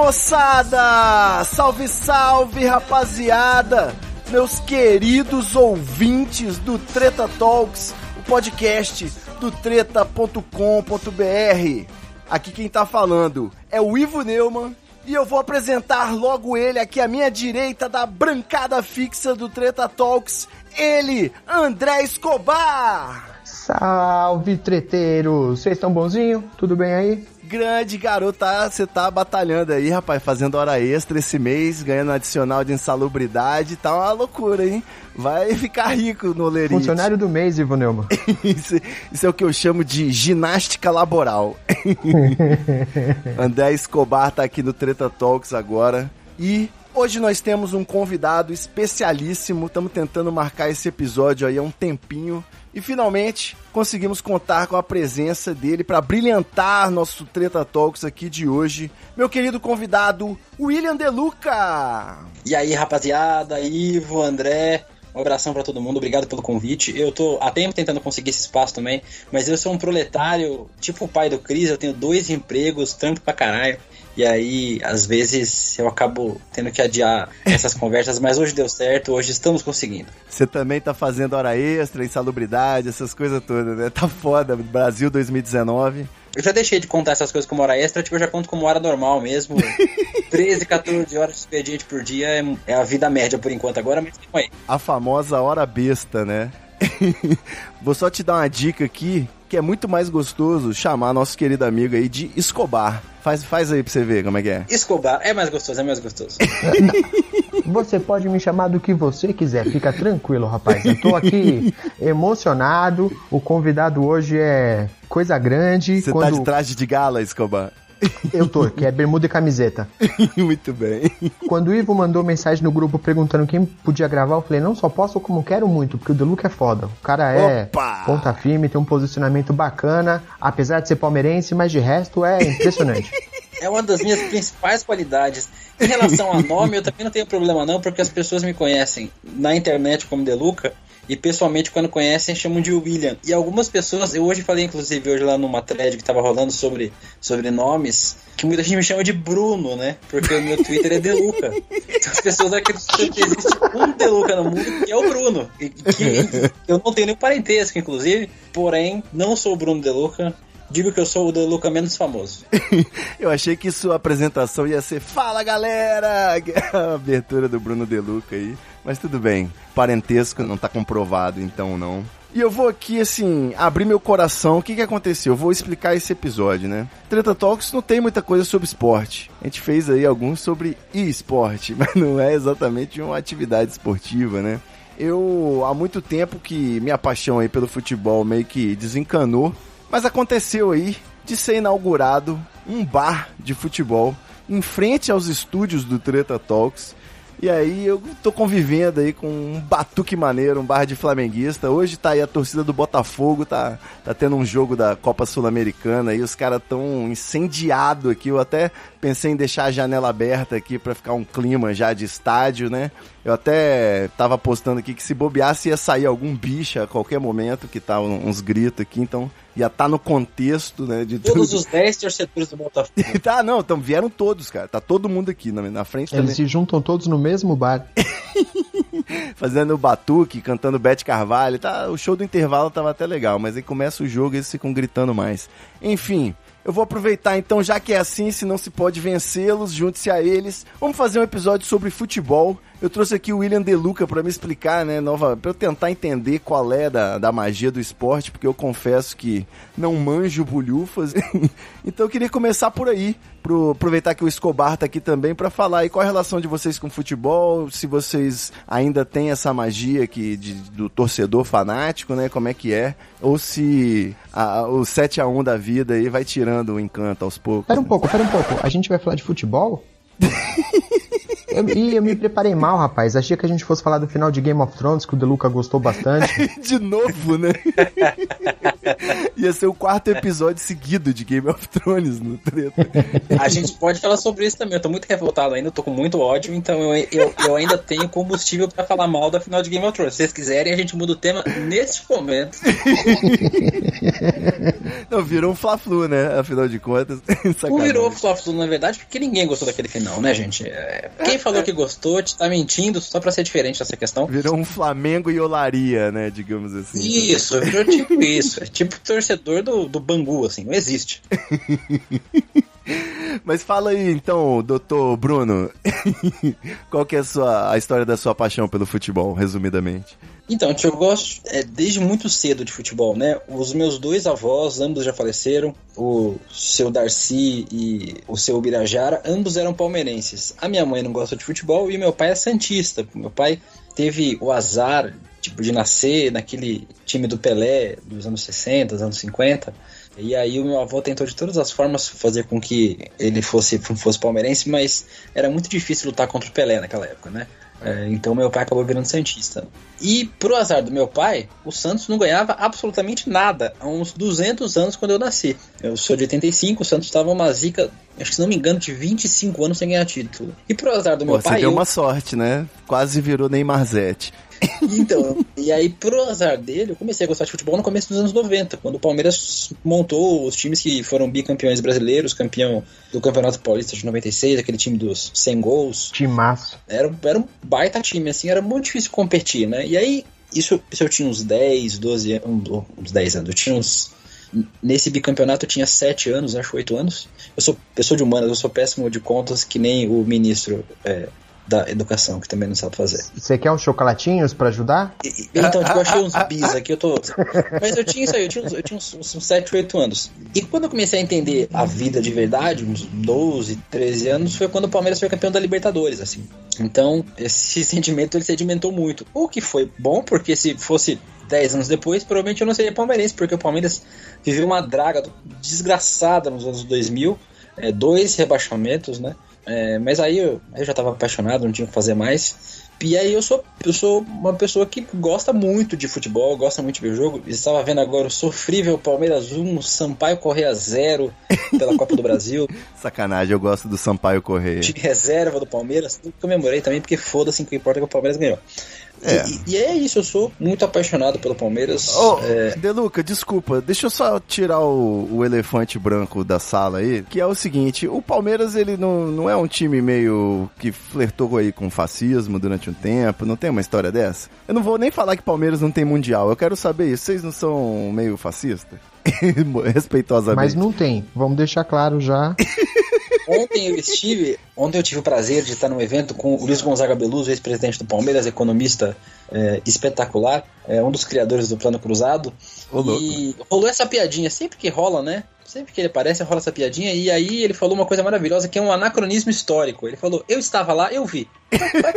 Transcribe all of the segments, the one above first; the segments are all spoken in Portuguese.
Moçada! Salve, salve, rapaziada! Meus queridos ouvintes do Treta Talks, o podcast do treta.com.br. Aqui quem tá falando é o Ivo Neumann e eu vou apresentar logo ele aqui à minha direita da brancada fixa do Treta Talks, ele, André Escobar! Salve, treteiros! Vocês estão bonzinho? Tudo bem aí? Grande garoto, você tá batalhando aí, rapaz, fazendo hora extra esse mês, ganhando adicional de insalubridade, tá uma loucura, hein? Vai ficar rico no Lerite. Funcionário do mês, Ivo Neumann. isso, isso é o que eu chamo de ginástica laboral. André Escobar tá aqui no Treta Talks agora e hoje nós temos um convidado especialíssimo, estamos tentando marcar esse episódio aí há um tempinho. E finalmente conseguimos contar com a presença dele para brilhantar nosso Treta Talks aqui de hoje. Meu querido convidado, William Deluca. E aí, rapaziada, Ivo, André, um abração para todo mundo, obrigado pelo convite. Eu tô há tempo tentando conseguir esse espaço também, mas eu sou um proletário, tipo o pai do Cris, eu tenho dois empregos, trampo pra caralho. E aí, às vezes, eu acabo tendo que adiar essas conversas, mas hoje deu certo, hoje estamos conseguindo. Você também tá fazendo hora extra, insalubridade, essas coisas todas, né? Tá foda, Brasil 2019. Eu já deixei de contar essas coisas como hora extra, tipo, eu já conto como hora normal mesmo. 13, 14 horas de expediente por dia é, é a vida média por enquanto agora, mas aí. A famosa hora besta, né? Vou só te dar uma dica aqui, que é muito mais gostoso chamar nosso querido amigo aí de Escobar. Faz, faz aí pra você ver como é que é. Escobar é mais gostoso, é mais gostoso. Você pode me chamar do que você quiser, fica tranquilo, rapaz. Eu tô aqui emocionado. O convidado hoje é coisa grande. Você tá de traje de gala, Escobar? Eu tô, que é bermuda e camiseta. Muito bem. Quando o Ivo mandou mensagem no grupo perguntando quem podia gravar, eu falei, não só posso como quero muito, porque o Deluca é foda. O cara é Opa! ponta firme, tem um posicionamento bacana, apesar de ser palmeirense, mas de resto é impressionante. É uma das minhas principais qualidades. Em relação a nome, eu também não tenho problema não, porque as pessoas me conhecem na internet como Deluca e pessoalmente quando conhecem chamam de William. E algumas pessoas, eu hoje falei inclusive hoje lá numa thread que tava rolando sobre, sobre nomes, que muita gente me chama de Bruno, né? Porque o meu Twitter é Deluca. Então as pessoas acreditam que existe um Deluca no mundo que é o Bruno. E que eu não tenho nenhum parentesco, inclusive, porém, não sou o Bruno Deluca. Digo que eu sou o Deluca menos famoso. eu achei que sua apresentação ia ser Fala galera! A abertura do Bruno Deluca aí. Mas tudo bem, parentesco não tá comprovado, então não. E eu vou aqui, assim, abrir meu coração. O que que aconteceu? Eu vou explicar esse episódio, né? Treta Talks não tem muita coisa sobre esporte. A gente fez aí alguns sobre e-esporte, mas não é exatamente uma atividade esportiva, né? Eu, há muito tempo que minha paixão aí pelo futebol meio que desencanou, mas aconteceu aí de ser inaugurado um bar de futebol em frente aos estúdios do Treta Talks. E aí eu tô convivendo aí com um batuque maneiro, um bar de flamenguista. Hoje tá aí a torcida do Botafogo, tá, tá tendo um jogo da Copa Sul-Americana e os caras tão incendiado aqui. Eu até pensei em deixar a janela aberta aqui para ficar um clima já de estádio, né? Eu até tava postando aqui que se bobeasse ia sair algum bicho a qualquer momento, que tá uns gritos aqui, então ia estar tá no contexto, né? De Todos tudo. os 10 torcedores do Botafogo. tá, não, então vieram todos, cara. Tá todo mundo aqui na, na frente Eles também. se juntam todos no mesmo bar. Fazendo o batuque, cantando Bete Carvalho. Tá, o show do intervalo tava até legal, mas aí começa o jogo e eles ficam gritando mais. Enfim, eu vou aproveitar então, já que é assim, se não se pode vencê-los, junte-se a eles. Vamos fazer um episódio sobre futebol. Eu trouxe aqui o William Deluca para me explicar, né, nova, para eu tentar entender qual é da, da magia do esporte, porque eu confesso que não manjo bolhufas. então eu queria começar por aí, pro, aproveitar que o Escobar tá aqui também para falar aí qual a relação de vocês com o futebol, se vocês ainda têm essa magia aqui de, do torcedor fanático, né, como é que é, ou se a, o 7 a 1 da vida aí vai tirando o encanto aos poucos. Pera um pouco, pera um pouco. A gente vai falar de futebol? Eu, e eu me preparei mal, rapaz. Achei que a gente fosse falar do final de Game of Thrones, que o Deluca gostou bastante. de novo, né? Ia ser o quarto episódio seguido de Game of Thrones no treta. A gente pode falar sobre isso também. Eu tô muito revoltado ainda, tô com muito ódio, então eu, eu, eu ainda tenho combustível para falar mal da final de Game of Thrones. Se vocês quiserem, a gente muda o tema neste momento. Não, virou um Fla-Flu, né? Afinal de contas. Não virou Fla-Flu, na verdade, porque ninguém gostou daquele final, né, gente? É, quem falou que gostou, te tá mentindo só pra ser diferente dessa questão. Virou um Flamengo e olaria, né? Digamos assim. Isso, virou tipo isso. Tipo torcedor do, do Bangu, assim, não existe. Mas fala aí então, doutor Bruno, qual que é a, sua, a história da sua paixão pelo futebol, resumidamente? Então, eu gosto é, desde muito cedo de futebol, né? Os meus dois avós, ambos já faleceram, o seu Darcy e o seu Birajara, ambos eram palmeirenses. A minha mãe não gosta de futebol e meu pai é santista. Meu pai teve o azar tipo de nascer naquele time do Pelé dos anos 60, dos anos 50. E aí o meu avô tentou de todas as formas fazer com que ele fosse, fosse palmeirense, mas era muito difícil lutar contra o Pelé naquela época, né? É, então meu pai acabou virando Santista. E pro azar do meu pai, o Santos não ganhava absolutamente nada há uns 200 anos quando eu nasci. Eu sou de 85, o Santos estava uma zica, acho que se não me engano, de 25 anos sem ganhar título. E pro azar do meu Pô, pai. Você deu eu... uma sorte, né? Quase virou Neymar Zete. Então, e aí, pro azar dele, eu comecei a gostar de futebol no começo dos anos 90, quando o Palmeiras montou os times que foram bicampeões brasileiros, campeão do Campeonato Paulista de 96, aquele time dos 100 gols. Timaço. Era, era um baita time, assim, era muito difícil competir, né? E aí, isso, isso eu tinha uns 10, 12 anos, uns 10 anos, eu tinha uns Nesse bicampeonato eu tinha 7 anos, acho 8 anos. Eu sou pessoa de humanas, eu sou péssimo de contas, que nem o ministro é, da educação, que também não sabe fazer. Você quer uns chocolatinhos para ajudar? E, então, tipo, eu achei uns bis aqui, eu tô. Mas eu tinha isso aí, eu tinha, uns, eu tinha uns, uns 7, 8 anos. E quando eu comecei a entender a vida de verdade, uns 12, 13 anos, foi quando o Palmeiras foi campeão da Libertadores, assim. Então, esse sentimento ele sedimentou muito. O que foi bom, porque se fosse 10 anos depois, provavelmente eu não seria palmeirense, porque o Palmeiras viveu uma draga desgraçada nos anos 2000, é, dois rebaixamentos, né? É, mas aí eu, eu já estava apaixonado, não tinha o que fazer mais. E aí eu sou, eu sou uma pessoa que gosta muito de futebol, gosta muito de ver o jogo. Estava vendo agora o sofrível Palmeiras 1, Sampaio Correia 0 pela Copa do Brasil. Sacanagem, eu gosto do Sampaio Correia. De reserva do Palmeiras. Comemorei também, porque foda-se, o que importa é que o Palmeiras ganhou. É. E, e, é isso, eu sou muito apaixonado pelo Palmeiras. Ô, é... Deluca, desculpa, deixa eu só tirar o, o, elefante branco da sala aí, que é o seguinte, o Palmeiras, ele não, não é um time meio que flertou aí com fascismo durante um tempo, não tem uma história dessa? Eu não vou nem falar que Palmeiras não tem mundial, eu quero saber isso, vocês não são meio fascistas? Respeitosamente. Mas não tem, vamos deixar claro já. Ontem eu estive, ontem eu tive o prazer de estar num evento com o Luiz Gonzaga Beluso, ex-presidente do Palmeiras, economista é, espetacular, é, um dos criadores do Plano Cruzado. E rolou essa piadinha, sempre que rola, né? Sempre que ele aparece, rola essa piadinha. E aí ele falou uma coisa maravilhosa que é um anacronismo histórico. Ele falou: Eu estava lá, eu vi.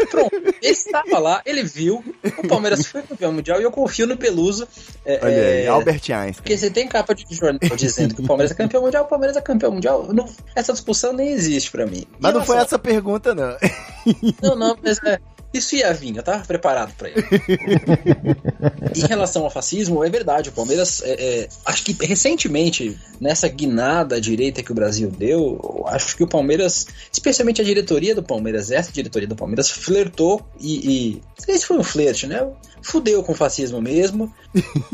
Pronto. Ele estava lá, ele viu. O Palmeiras foi campeão mundial e eu confio no Peluso. É, Olha aí, Albert Einstein. Porque você tem capa de jornal dizendo que o Palmeiras é campeão mundial, o Palmeiras é campeão mundial. Não, essa discussão nem existe para mim. Mas não foi essa pergunta, não. Não, não, mas é. Isso ia vir, eu tava preparado para ele. em relação ao fascismo, é verdade, o Palmeiras, é, é, acho que recentemente, nessa guinada à direita que o Brasil deu, acho que o Palmeiras, especialmente a diretoria do Palmeiras, essa diretoria do Palmeiras, flertou e. e não sei se foi um flerte, né? Fudeu com o fascismo mesmo.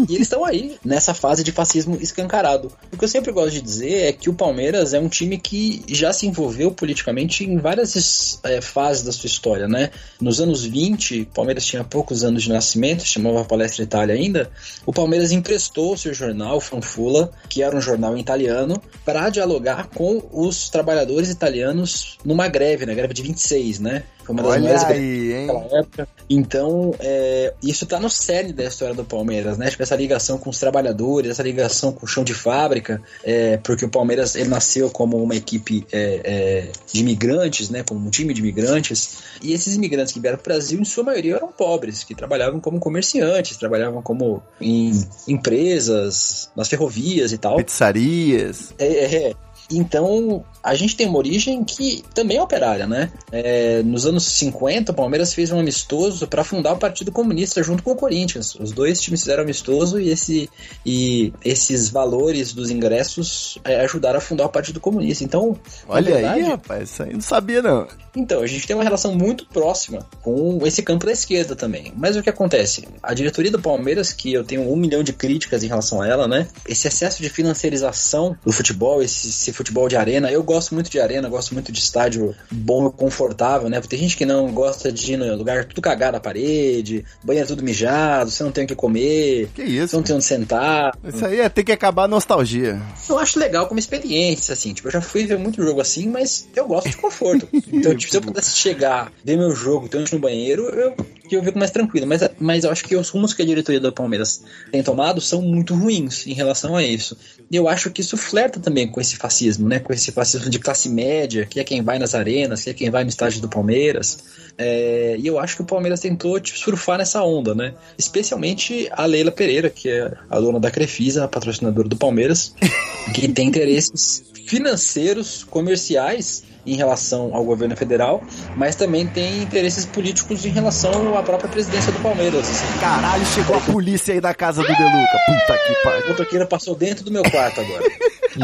e eles estão aí, nessa fase de fascismo escancarado. O que eu sempre gosto de dizer é que o Palmeiras é um time que já se envolveu politicamente em várias é, fases da sua história, né? Nos anos 20, o Palmeiras tinha poucos anos de nascimento, chamava Palestra Itália ainda. O Palmeiras emprestou seu jornal, Fanfula, que era um jornal italiano, para dialogar com os trabalhadores italianos numa greve, na greve de 26, né? Foi uma das Olha maiores aí, hein? naquela época. Então, é, isso tá no cerne da história do Palmeiras, né? Tipo, essa ligação com os trabalhadores, essa ligação com o chão de fábrica, é, porque o Palmeiras ele nasceu como uma equipe é, é, de imigrantes, né? Como um time de imigrantes. E esses imigrantes que vieram para o Brasil, em sua maioria, eram pobres, que trabalhavam como comerciantes, trabalhavam como em empresas, nas ferrovias e tal. Pizzarias. É, é. Então, a gente tem uma origem que também é operária, né? É, nos anos 50, o Palmeiras fez um amistoso para fundar o Partido Comunista junto com o Corinthians. Os dois times fizeram amistoso e, esse, e esses valores dos ingressos é, ajudaram a fundar o Partido Comunista. Então, Olha aí, verdade, rapaz, isso aí não sabia não. então, a gente tem uma relação muito próxima com esse campo da esquerda também. Mas o que acontece? A diretoria do Palmeiras, que eu tenho um milhão de críticas em relação a ela, né? Esse excesso de financiarização do futebol, esse, esse futebol de arena, eu gosto muito de arena, gosto muito de estádio bom e confortável, né? Porque tem gente que não gosta de ir no lugar tudo cagado na parede, banheiro tudo mijado, você não tem o que comer, Que você isso? não tem onde sentar. Isso aí é ter que acabar a nostalgia. Eu acho legal como experiência, assim. Tipo, eu já fui ver muito jogo assim, mas eu gosto de conforto. Então, tipo, se eu pudesse chegar, ver meu jogo, ter onde no banheiro, eu, eu fico mais tranquilo. Mas, mas eu acho que os rumos que a diretoria do Palmeiras tem tomado são muito ruins em relação a isso. E eu acho que isso flerta também com esse fascismo, né? Com esse fascismo de classe média, que é quem vai nas arenas, que é quem vai no estádio do Palmeiras. É, e eu acho que o Palmeiras tentou tipo, surfar nessa onda, né? Especialmente a Leila Pereira, que é a dona da Crefisa, a patrocinadora do Palmeiras, que tem interesses financeiros, comerciais em relação ao governo federal, mas também tem interesses políticos em relação à própria presidência do Palmeiras. Assim. Caralho, chegou a polícia aí da casa do Deluca. Puta que O pariu. motoqueiro passou dentro do meu quarto agora.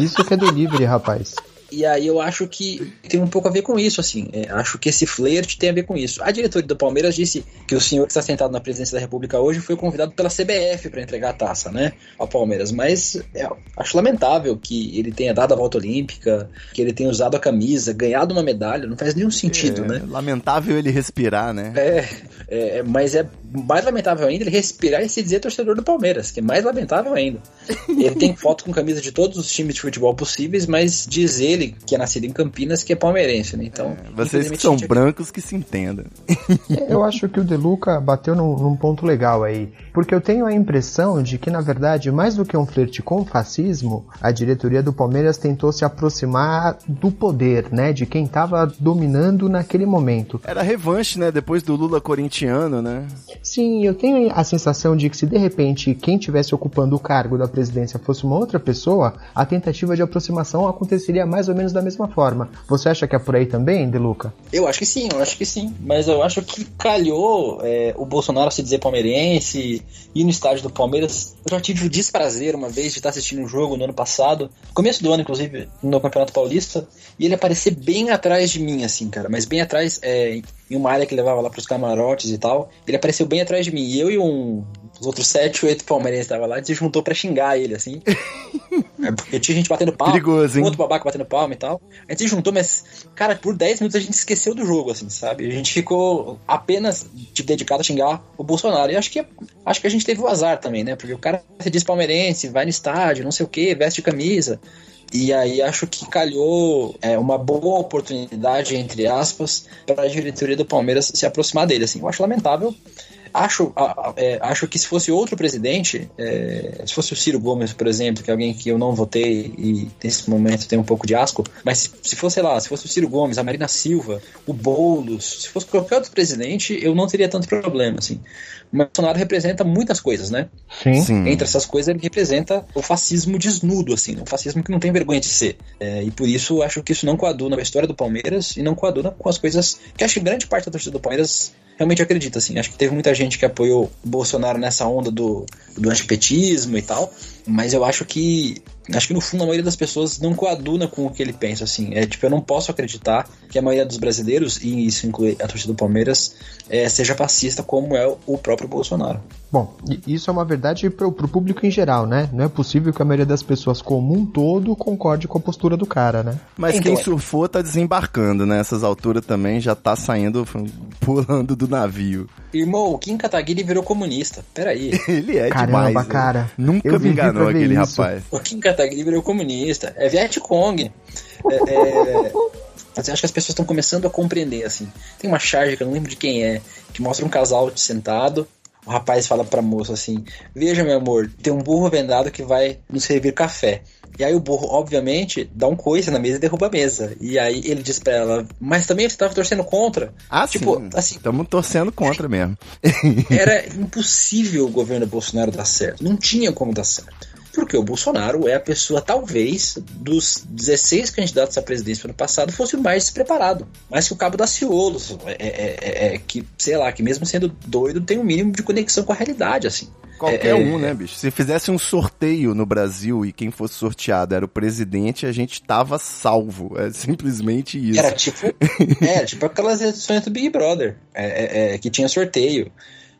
Isso que é delivery, rapaz. E aí eu acho que tem um pouco a ver com isso, assim. É, acho que esse flerte tem a ver com isso. A diretoria do Palmeiras disse que o senhor que está sentado na presidência da República hoje foi convidado pela CBF para entregar a taça, né? Ao Palmeiras. Mas é, acho lamentável que ele tenha dado a volta olímpica, que ele tenha usado a camisa, ganhado uma medalha. Não faz nenhum sentido, É, né? Lamentável ele respirar, né? É, é, mas é mais lamentável ainda ele respirar e se dizer torcedor do Palmeiras, que é mais lamentável ainda. Ele tem foto com camisa de todos os times de futebol possíveis, mas diz ele, que é nascido em Campinas, que é palmeirense, né? Então, Vocês que são brancos que se entendam. Eu acho que o Deluca bateu num, num ponto legal aí. Porque eu tenho a impressão de que, na verdade, mais do que um flerte com o fascismo, a diretoria do Palmeiras tentou se aproximar do poder, né? De quem estava dominando naquele momento. Era revanche, né? Depois do Lula corintiano, né? Sim, eu tenho a sensação de que se de repente quem estivesse ocupando o cargo da presidência fosse uma outra pessoa, a tentativa de aproximação aconteceria mais ou menos da mesma forma. Você acha que é por aí também, Deluca? Eu acho que sim, eu acho que sim. Mas eu acho que calhou é, o Bolsonaro se dizer palmeirense, ir no estádio do Palmeiras. Eu já tive o desprazer uma vez de estar assistindo um jogo no ano passado, começo do ano, inclusive, no Campeonato Paulista, e ele aparecer bem atrás de mim, assim, cara. Mas bem atrás, é, em uma área que levava lá pros camarotes e tal. Ele apareceu bem atrás de mim. E eu e um. Os outros sete, oito palmeirenses estavam lá, a gente se juntou pra xingar ele, assim. É porque tinha gente batendo palma, Perigoso, hein? outro babaca batendo palma e tal. A gente se juntou, mas, cara, por 10 minutos a gente esqueceu do jogo, assim, sabe? A gente ficou apenas tipo, dedicado a xingar o Bolsonaro. E acho que, acho que a gente teve o azar também, né? Porque o cara se diz palmeirense, vai no estádio, não sei o que, veste camisa. E aí acho que calhou é, uma boa oportunidade, entre aspas, para a diretoria do Palmeiras se aproximar dele. Assim, eu acho lamentável. Acho, é, acho que se fosse outro presidente, é, se fosse o Ciro Gomes, por exemplo, que é alguém que eu não votei e nesse momento tem um pouco de asco, mas se, se fosse, sei lá, se fosse o Ciro Gomes, a Marina Silva, o Boulos, se fosse qualquer outro presidente, eu não teria tanto problema, assim. Mas o Bolsonaro representa muitas coisas, né? Sim. Sim. Entre essas coisas, ele representa o fascismo desnudo, assim, um fascismo que não tem vergonha de ser. É, e por isso, eu acho que isso não coaduna com a história do Palmeiras e não coaduna com as coisas que acho que grande parte da torcida do Palmeiras realmente acredita, assim. Acho que teve muita gente que apoiou o Bolsonaro nessa onda do, do antipetismo e tal, mas eu acho que acho que no fundo a maioria das pessoas não coaduna com o que ele pensa, assim. É tipo, eu não posso acreditar que a maioria dos brasileiros, e isso inclui a torcida do Palmeiras, é, seja fascista como é o próprio Bolsonaro. Bom, isso é uma verdade pro, pro público em geral, né? Não é possível que a maioria das pessoas como um todo concorde com a postura do cara, né? Mas Então, quem surfou tá desembarcando, né? Essas alturas também já tá saindo, pulando do navio. Irmão, o Kim Kataguiri virou comunista. Peraí. Ele é Caramba, demais. né? cara. Nunca Eu me vivi enganou aquele isso. rapaz. O Kim Kataguiri ele virou comunista. É Vietcong. É, é... Mas eu acho que as pessoas estão começando a compreender, assim. Tem uma charge que eu não lembro de quem é, que mostra um casal sentado. O rapaz fala pra moça assim: Veja, meu amor, tem um burro vendado que vai nos servir café. E aí o burro, obviamente, dá um coice na mesa e derruba a mesa. E aí ele diz pra ela, mas também você tava torcendo contra. Ah, tipo, sim. assim, Estamos torcendo contra mesmo. era impossível o governo Bolsonaro dar certo. Não tinha como dar certo. Porque o Bolsonaro é a pessoa, talvez, dos 16 candidatos à presidência no ano passado, fosse o mais despreparado. Mais que o Cabo da Ciolo. É, é- é- é que, sei lá, que mesmo sendo doido, tem um mínimo de conexão com a realidade, assim. Qualquer É, um, é- né, bicho? Se fizesse um sorteio no Brasil e quem fosse sorteado era o presidente, a gente tava salvo. É simplesmente isso. Era tipo, era tipo aquelas edições do Big Brother, é, é, é, que tinha sorteio.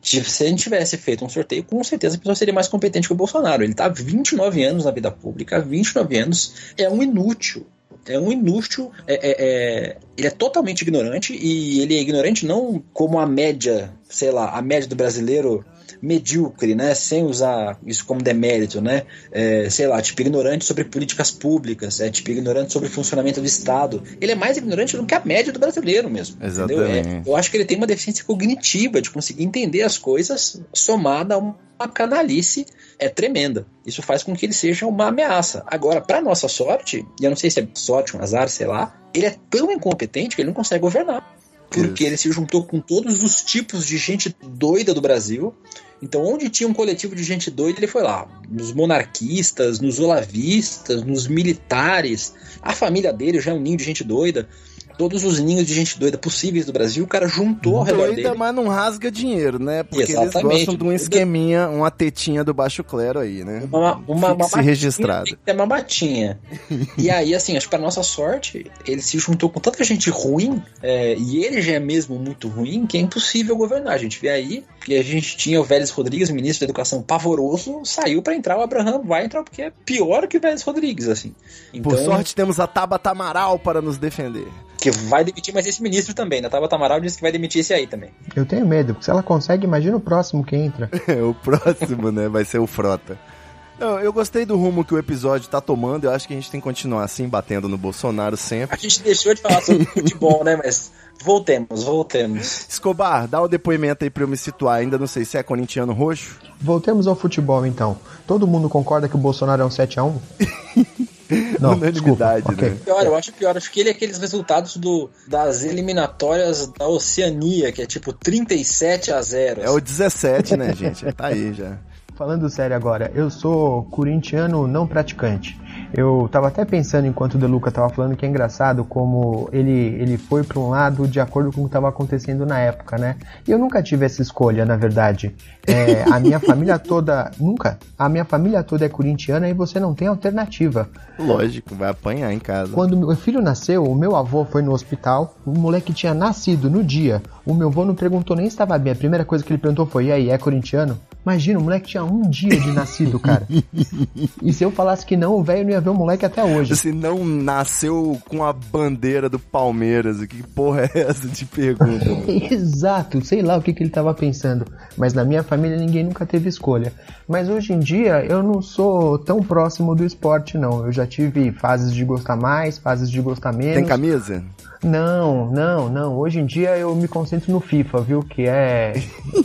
Se a gente tivesse feito um sorteio, com certeza a pessoa seria mais competente que o Bolsonaro. Ele tá há 29 anos na vida pública, há 29 anos, é um inútil. É um inútil, é, é- é- ele é totalmente ignorante e ele é ignorante não como a média, sei lá, a média do brasileiro medíocre, né? Sem usar isso como demérito, né? É, sei lá, tipo ignorante sobre políticas públicas, é tipo ignorante sobre o funcionamento do Estado. Ele é mais ignorante do que a média do brasileiro mesmo. É, Exatamente. eu acho que ele tem uma deficiência cognitiva de conseguir entender as coisas somada a uma canalice é tremenda. Isso faz com que ele seja uma ameaça. Agora, para nossa sorte, e eu não sei se é sorte, um azar, sei lá, ele é tão incompetente que ele não consegue governar. Porque Isso. ele se juntou com todos os tipos de gente doida do Brasil. Então, onde tinha um coletivo de gente doida, ele foi lá. Nos monarquistas, nos olavistas, nos militares. A família dele já é um ninho de gente doida. Todos os ninhos de gente doida possíveis do Brasil, o cara juntou ao redor Doida, dele. mas não rasga dinheiro, né? Porque eles Exatamente. gostam de um esqueminha, uma tetinha do baixo clero aí, né? Uma, uma, uma registrado. É uma matinha. e aí, assim, acho que pra nossa sorte, ele se juntou com tanta gente ruim, é, e ele já é mesmo muito ruim, que é impossível governar. A gente vê aí que a gente tinha o Vélez Rodrigues, ministro da Educação pavoroso, saiu pra entrar o Abraham vai entrar porque é pior que o Vélez Rodrigues, assim. Então, Por sorte, temos a Tabata Amaral para nos defender. Que vai demitir mais esse ministro também. Na Tabata Amaral disse que vai demitir esse aí também. Eu tenho medo, porque se ela consegue, imagina o próximo que entra. o próximo, né? Vai ser o Frota. Não, eu gostei do rumo que o episódio tá tomando. Eu acho que a gente tem que continuar assim, batendo no Bolsonaro sempre. A gente deixou de falar sobre futebol, né? Mas voltemos, voltemos. Escobar, dá o depoimento aí pra eu me situar. Ainda não sei se é corintiano roxo. Voltemos ao futebol então. Todo mundo concorda que o Bolsonaro é um 7x1? Não, Unanimidade, desculpa. ok. né? Pior, eu acho pior. Acho que ele é aqueles resultados do, das eliminatórias da Oceania, que é tipo 37 a 0. É o 17, né, gente? Tá aí já. Falando sério agora, eu sou corintiano não praticante. Eu tava até pensando enquanto o Deluca tava falando que é engraçado como ele, ele foi para um lado de acordo com o que estava acontecendo na época, né? E eu nunca tive essa escolha, na verdade. É, a minha família toda, nunca. A minha família toda é corintiana e você não tem alternativa. Lógico, vai apanhar em casa. Quando meu filho nasceu, o meu avô foi no hospital, o moleque tinha nascido no dia. O meu avô não perguntou nem se estava bem. A primeira coisa que ele perguntou foi: e aí, é corintiano? Imagina, o moleque tinha um dia de nascido, cara. e se eu falasse que não, o velho não ia ver o moleque até hoje. Se não nasceu com a bandeira do Palmeiras, que porra é essa de pergunta? Exato, sei lá o que, que ele estava pensando. Mas na minha família ninguém nunca teve escolha. Mas hoje em dia eu não sou tão próximo do esporte, não. Eu já tive fases de gostar mais, fases de gostar menos. Tem camisa? Não, não, não. Hoje em dia eu me concentro no FIFA, viu? Que é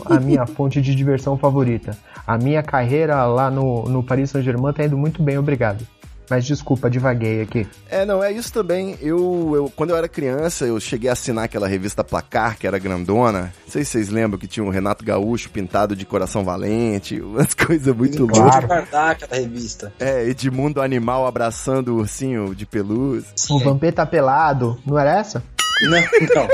a minha fonte de diversão favorita. A minha carreira lá no, no Paris Saint-Germain tá indo muito bem, obrigado. Mas desculpa, divaguei aqui. É, não, é isso também. Eu, eu, quando eu era criança, eu cheguei a assinar aquela revista Placar, que era grandona. Não sei se vocês lembram que tinha o Renato Gaúcho pintado de coração valente, umas coisas muito Claro. loucas. de guardar aquela revista. É, Edmundo Animal abraçando o ursinho de pelúcia. O Vampeta pelado, não era essa? Não, não.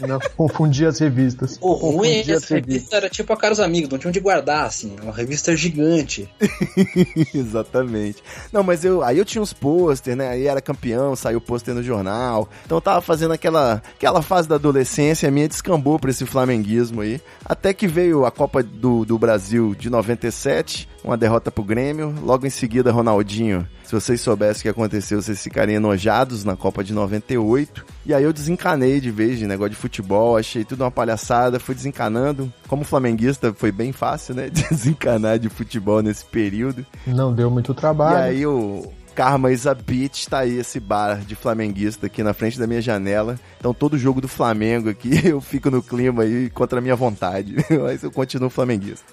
Não, confundi as revistas. O ruim é que as essa revista era tipo a Caros Amigos, não tinha onde guardar, assim. Uma revista gigante. Exatamente. Não, mas eu aí eu tinha uns pôster, né? Aí era campeão, saiu pôster no jornal. Então eu tava fazendo aquela, aquela fase da adolescência, a minha descambou pra esse flamenguismo aí. Até que veio a Copa do, do Brasil de 97, uma derrota pro Grêmio. Logo em seguida, Ronaldinho. Se vocês soubessem o que aconteceu, vocês ficariam enojados na Copa de 98. E aí eu desencanei de vez de negócio de futebol, achei tudo uma palhaçada, fui desencanando. Como flamenguista, foi bem fácil, né? Desencanar de futebol nesse período. Não deu muito trabalho. E aí o Karma is a Beach, tá aí esse bar de flamenguista aqui na frente da minha janela. Então todo jogo do Flamengo aqui, eu fico no clima aí contra a minha vontade. Mas eu continuo flamenguista.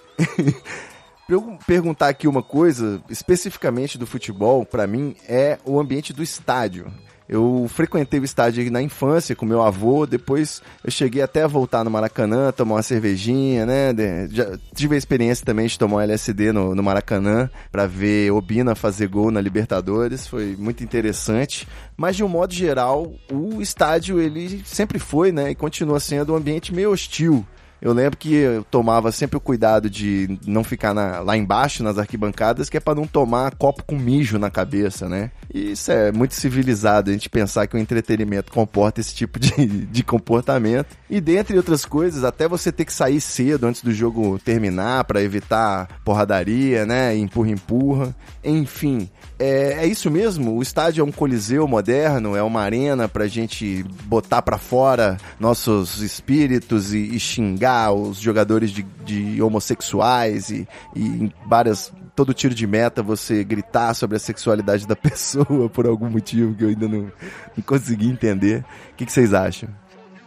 Perguntar aqui uma coisa, especificamente do futebol, para mim, é o ambiente do estádio. Eu frequentei o estádio na infância com meu avô, depois eu cheguei até a voltar no Maracanã, tomar uma cervejinha, né? Já tive a experiência também de tomar um LSD no, no Maracanã para ver Obina fazer gol na Libertadores, foi muito interessante. Mas de um modo geral, o estádio ele sempre foi, né, e continua sendo um ambiente meio hostil eu lembro que eu tomava sempre o cuidado de não ficar na, lá embaixo nas arquibancadas, que é para não tomar copo com mijo na cabeça, né? E isso é muito civilizado, a gente pensar que o entretenimento comporta esse tipo de, de comportamento. E dentre outras coisas, até você ter que sair cedo antes do jogo terminar para evitar porradaria, né? Empurra, empurra. Enfim, é, é, isso mesmo? O estádio é um coliseu moderno, é uma arena pra gente botar pra fora nossos espíritos e, e xingar os jogadores de, de homossexuais e, e em várias todo tiro de meta você gritar sobre a sexualidade da pessoa por algum motivo que eu ainda não, não consegui entender. O que, que vocês acham?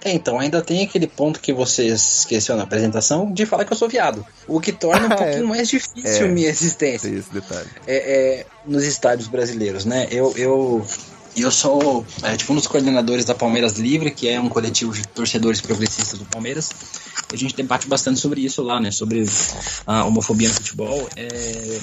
É, então, ainda tem aquele ponto que você esqueceu na apresentação de falar que eu sou viado. O que torna um ah, pouquinho é. mais difícil é, minha existência. Tem esse detalhe. É, é, nos estádios brasileiros, né? Eu, eu, eu sou é, tipo um dos coordenadores da Palmeiras Livre, que é um coletivo de torcedores progressistas do Palmeiras a gente debate bastante sobre isso lá, né? Sobre a homofobia no futebol. É,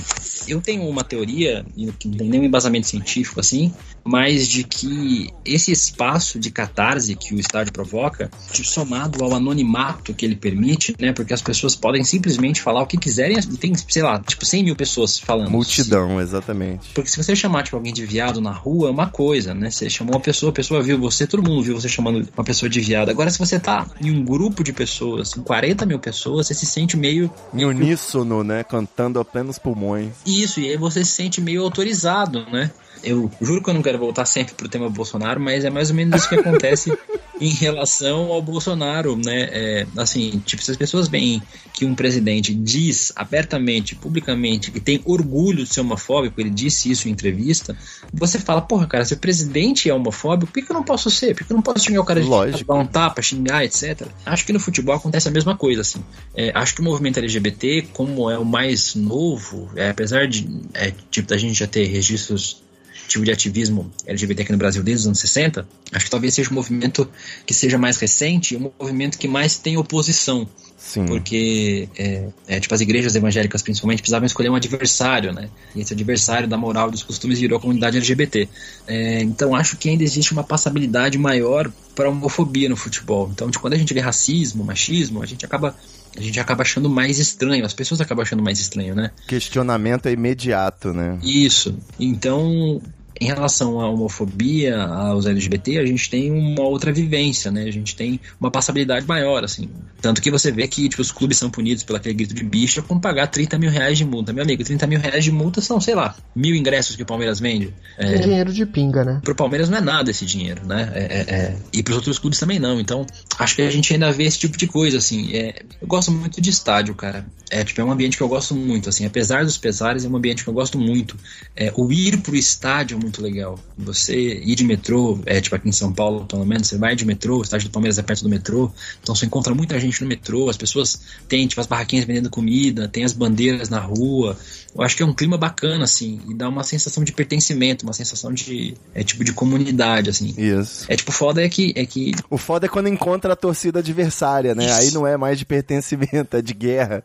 eu tenho uma teoria, que não tem nenhum embasamento científico assim, mas de que esse espaço de catarse que o estádio provoca, somado ao anonimato que ele permite, né? Porque as pessoas podem simplesmente falar o que quiserem e tem, sei lá, tipo 100 mil pessoas falando. Multidão, exatamente. Porque se você chamar tipo, alguém de viado na rua, é uma coisa, né? Você chamou uma pessoa, a pessoa viu você, todo mundo viu você chamando uma pessoa de viado. Agora, se você tá em um grupo de pessoas com 40 mil pessoas, você se sente meio. Em uníssono, né? Cantando a plenos pulmões. Isso, e aí você se sente meio autorizado, né? Eu juro que eu não quero voltar sempre pro tema Bolsonaro, mas é mais ou menos isso que acontece em relação ao Bolsonaro, né? É, assim, tipo, se as pessoas veem que um presidente diz abertamente, publicamente, que tem orgulho de ser homofóbico, ele disse isso em entrevista, você fala, porra, cara, se o presidente é homofóbico, por que, eu não posso ser? Por que eu não posso xingar o cara de dar um tapa, xingar, etc? Acho que no futebol acontece a mesma coisa, assim. É, acho que o movimento LGBT, como é o mais novo, é, apesar de, é, tipo, da gente já ter registros tipo de ativismo LGBT aqui no Brasil desde os anos 60, acho que talvez seja um movimento que seja mais recente e um movimento que mais tem oposição. Sim. Porque, é, é, tipo, as igrejas evangélicas principalmente precisavam escolher um adversário, né? E esse adversário da moral e dos costumes virou a comunidade LGBT. É, então, acho que ainda existe uma passabilidade maior para a homofobia no futebol. Então, de quando a gente vê racismo, machismo, a gente acaba a gente acaba achando mais estranho, as pessoas acabam achando mais estranho, né? Questionamento é imediato, né? Isso. Então, em relação à homofobia, aos LGBT, a gente tem uma outra vivência, né? A gente tem uma passabilidade maior, assim. Tanto que você vê que tipo, os clubes são punidos pelo aquele grito de bicha com pagar 30 mil reais de multa. Meu amigo, 30 mil reais de multa são, sei lá, mil ingressos que o Palmeiras vende. É, é dinheiro de pinga, né? Pro Palmeiras não é nada esse dinheiro, né? É, é, é, e pros outros clubes também não. Então, acho que a gente ainda vê esse tipo de coisa, assim. É, eu gosto muito de estádio, cara. É, tipo, é um ambiente que eu gosto muito, assim. Apesar dos pesares, é um ambiente que eu gosto muito. É, o ir pro estádio muito legal. Você ir de metrô, é tipo aqui em São Paulo, pelo menos, você vai de metrô, o estádio do Palmeiras é perto do metrô, então você encontra muita gente no metrô, as pessoas têm tipo as barraquinhas vendendo comida, tem as bandeiras na rua. Eu acho que é um clima bacana, assim, e dá uma sensação de pertencimento, uma sensação de. É tipo de comunidade, assim. Isso. É tipo, foda é que. É que... O foda é quando encontra a torcida adversária, né? Isso. Aí não é mais de pertencimento, é de guerra.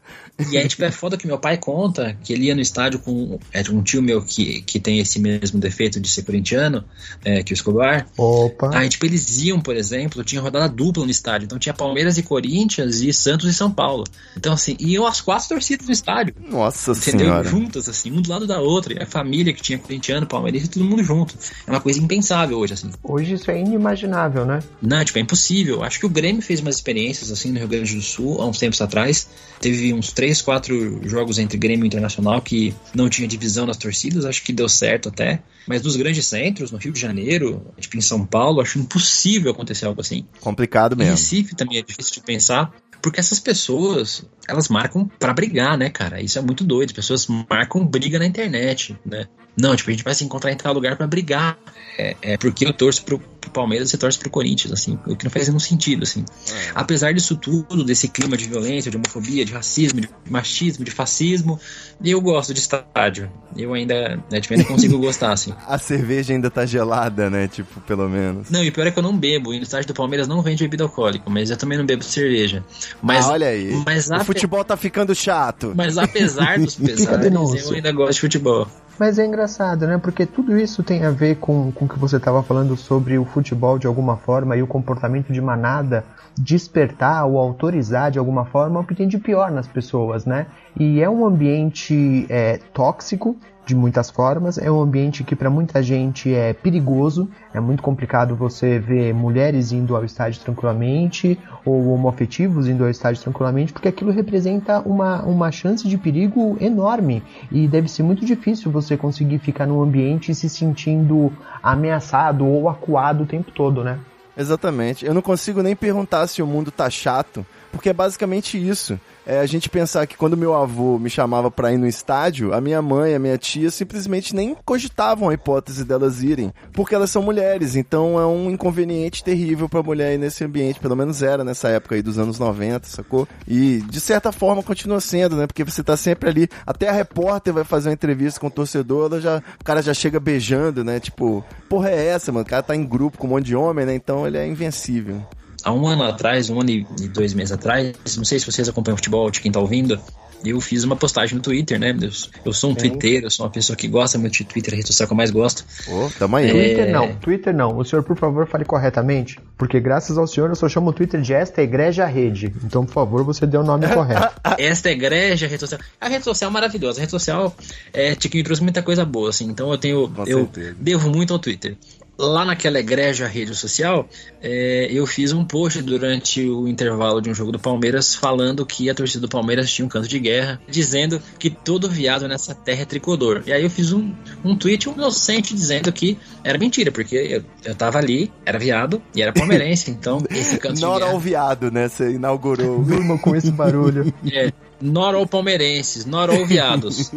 E aí, tipo, é foda que meu pai conta que ele ia no estádio com é, um tio meu que, que tem esse mesmo defeito jeito de ser corintiano, é, que o Escobar. Opa. Aí, tipo, eles iam, por exemplo, tinha rodada dupla no estádio. Então tinha Palmeiras e Corinthians e Santos e São Paulo. Então, assim, iam as quatro torcidas no estádio. Nossa Entendeu? senhora. Juntas, assim, um do lado da outra. E a família que tinha corintiano, palmeirense, todo mundo junto. É uma coisa impensável hoje, assim. Hoje isso é inimaginável, né? Não, tipo, é impossível. Acho que o Grêmio fez umas experiências assim no Rio Grande do Sul há uns tempos atrás. Teve uns 3, 4 jogos entre Grêmio e Internacional que não tinha divisão nas torcidas, acho que deu certo até. Mas nos grandes centros, no Rio de Janeiro, tipo em São Paulo, acho impossível acontecer algo assim. Complicado Em mesmo. Recife também é difícil de pensar, porque essas pessoas, elas marcam pra brigar, né, cara? Isso é muito doido. As pessoas marcam briga na internet, né? Não, tipo, a gente vai se encontrar em tal lugar pra brigar. É, é porque eu torço pro, pro Palmeiras e você torce pro Corinthians, assim. O que não faz nenhum sentido, assim. Apesar disso tudo, desse clima de violência, de homofobia, de racismo, de machismo, de fascismo, eu gosto de estádio. Eu ainda, né, tipo, ainda consigo gostar, assim. A cerveja ainda tá gelada, né? Tipo, pelo menos. Não, e o pior é que eu não bebo. E no estádio do Palmeiras não vende bebida alcoólica, mas eu também não bebo cerveja. Mas, ah, olha aí. mas, o futebol tá ficando chato. mas apesar dos pesares, eu ainda gosto de futebol. Mas é engraçado, né? Porque tudo isso tem a ver com, com o que você estava falando sobre o futebol de alguma forma e o comportamento de manada despertar ou autorizar de alguma forma o que tem de pior nas pessoas, né? E é um ambiente é, tóxico de muitas formas, é um ambiente que para muita gente é perigoso, é muito complicado você ver mulheres indo ao estádio tranquilamente ou homoafetivos indo ao estádio tranquilamente, porque aquilo representa uma, uma chance de perigo enorme e deve ser muito difícil você conseguir ficar num ambiente se sentindo ameaçado ou acuado o tempo todo, né? Exatamente. Eu não consigo nem perguntar se o mundo tá chato, porque é basicamente isso. É a gente pensar que quando meu avô me chamava pra ir no estádio, a minha mãe, a minha tia simplesmente nem cogitavam a hipótese delas irem, porque elas são mulheres, então é um inconveniente terrível pra mulher ir nesse ambiente, pelo menos era nessa época aí dos anos 90, sacou? E de certa forma continua sendo, né? Porque você tá sempre ali, até a repórter vai fazer uma entrevista com o torcedor, ela já, o cara já chega beijando, né? Tipo, porra é essa, mano? O cara tá em grupo com um monte de homem, né? Então ele é invencível. Há um ano atrás, um ano e dois meses atrás, não sei se vocês acompanham futebol, de quem tá ouvindo, eu fiz uma postagem no Twitter, né? Eu, eu sou um twitteiro, eu sou uma pessoa que gosta muito de Twitter, a rede social que eu mais gosto. Ô, tamo aí. Twitter não, Twitter não. O senhor, por favor, fale corretamente, porque graças ao senhor eu só chamo o Twitter de esta igreja rede. Então, por favor, você dê o nome correto. Esta igreja, a rede social. A rede social é maravilhosa. A rede social é, que me trouxe muita coisa boa, assim. Então eu tenho. Com eu certeza. devo muito ao Twitter. Lá naquela egreja rede social, é, eu fiz um post durante o intervalo de um jogo do Palmeiras falando que a torcida do Palmeiras tinha um canto de guerra, dizendo que todo viado nessa terra é tricolor. E aí eu fiz um, um tweet um inocente dizendo que era mentira, porque eu, eu tava ali, era viado e era palmeirense, então esse canto de Nora guerra. ao viado, né? Você inaugurou. Durma com esse barulho. É, noro palmeirenses, noro viados.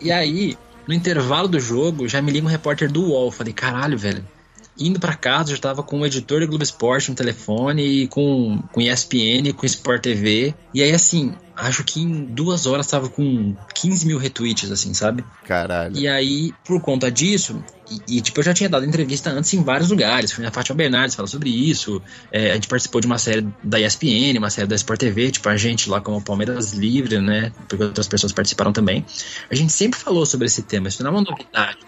e aí, no intervalo do jogo, já me liga um repórter do UOL. Falei, caralho, velho. Indo pra casa, já tava com o editor do Globo Esporte no telefone, e com, com ESPN, com Sport TV. E aí, assim, acho que em duas horas tava com 15 mil retweets, assim, sabe? Caralho. E aí, por conta disso, e, e, tipo, eu já tinha dado entrevista antes em vários lugares. Fui na Fátima Bernardes falar sobre isso. É, a gente participou de uma série da ESPN, uma série da Sport TV, tipo, a gente lá como Palmeiras Livre, né? Porque outras pessoas participaram também. A gente sempre falou sobre esse tema, isso não é uma novidade.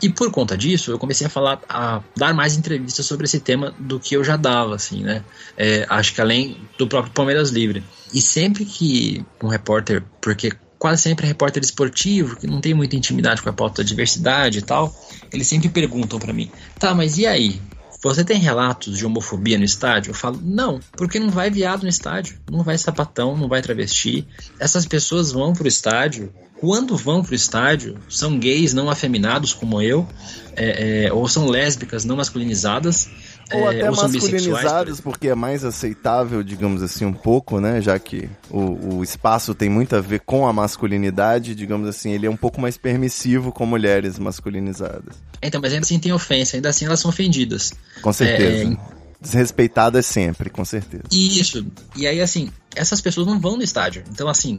E por conta disso, eu comecei a falar, a dar mais entrevistas sobre esse tema do que eu já dava, assim, né? É, acho que além do próprio Palmeiras Livre. E sempre que um repórter, porque quase sempre é repórter esportivo, que não tem muita intimidade com a pauta da diversidade e tal, eles sempre perguntam pra mim: tá, mas e aí? Você tem relatos de homofobia no estádio? Eu falo, não, porque não vai viado no estádio, não vai sapatão, não vai travesti. Essas pessoas vão pro estádio. Quando vão pro estádio, são gays não afeminados como eu, é, é, ou são lésbicas não masculinizadas, Ou é, até ou bissexuais, por masculinizados, porque é mais aceitável, digamos assim, um pouco, né? Já que o, o espaço tem muito a ver com a masculinidade, digamos assim, ele é um pouco mais permissivo com mulheres masculinizadas. Então, mas ainda assim tem ofensa, ainda assim elas são ofendidas. Com certeza. É, Desrespeitadas sempre, com certeza. Isso. E aí, assim, essas pessoas não vão no estádio. Então, assim,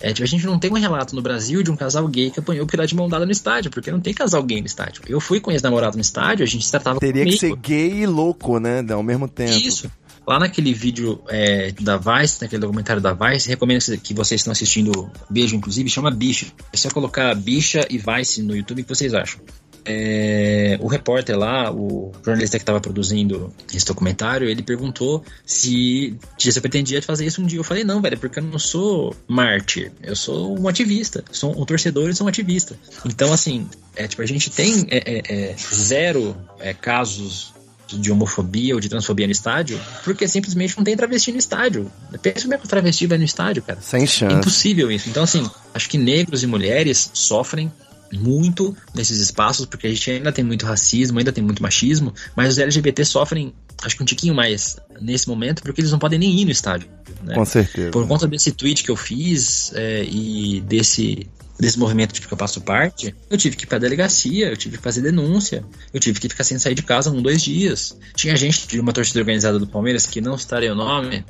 é, tipo, a gente não tem um relato no Brasil de um casal gay que apanhou porque era de mão dada no estádio, porque não tem casal gay no estádio. Eu fui com ex-namorado no estádio, a gente se tratava Teria comigo. que ser gay e louco, né? Ao mesmo tempo. Isso. Lá naquele vídeo é, da Vice, naquele documentário da Vice, recomendo que vocês estão assistindo, beijo inclusive, chama Bicha. É só colocar Bicha e Vice no YouTube, o que vocês acham? É, o repórter lá, o jornalista que estava produzindo esse documentário, ele perguntou se, se eu pretendia fazer isso um dia. Eu falei, não, velho, porque eu não sou mártir, eu sou um ativista, sou um torcedor e sou um ativista. Então, assim, é, tipo, a gente tem é, é, é zero é, casos de homofobia ou de transfobia no estádio, porque simplesmente não tem travesti no estádio. Pensa como é que o travesti vai no estádio, cara. Sem chance. Impossível isso. Então, assim, acho que negros e mulheres sofrem muito nesses espaços, porque a gente ainda tem muito racismo, ainda tem muito machismo, mas os LGBT sofrem, acho que um tiquinho mais nesse momento, porque eles não podem nem ir no estádio. Né? Com certeza. Por conta desse tweet que eu fiz é, e desse desse movimento de que eu passo parte, eu tive que ir pra delegacia, eu tive que fazer denúncia, eu tive que ficar sem sair de casa um, dois dias. Tinha gente de uma torcida organizada do Palmeiras, que não citarei o nome,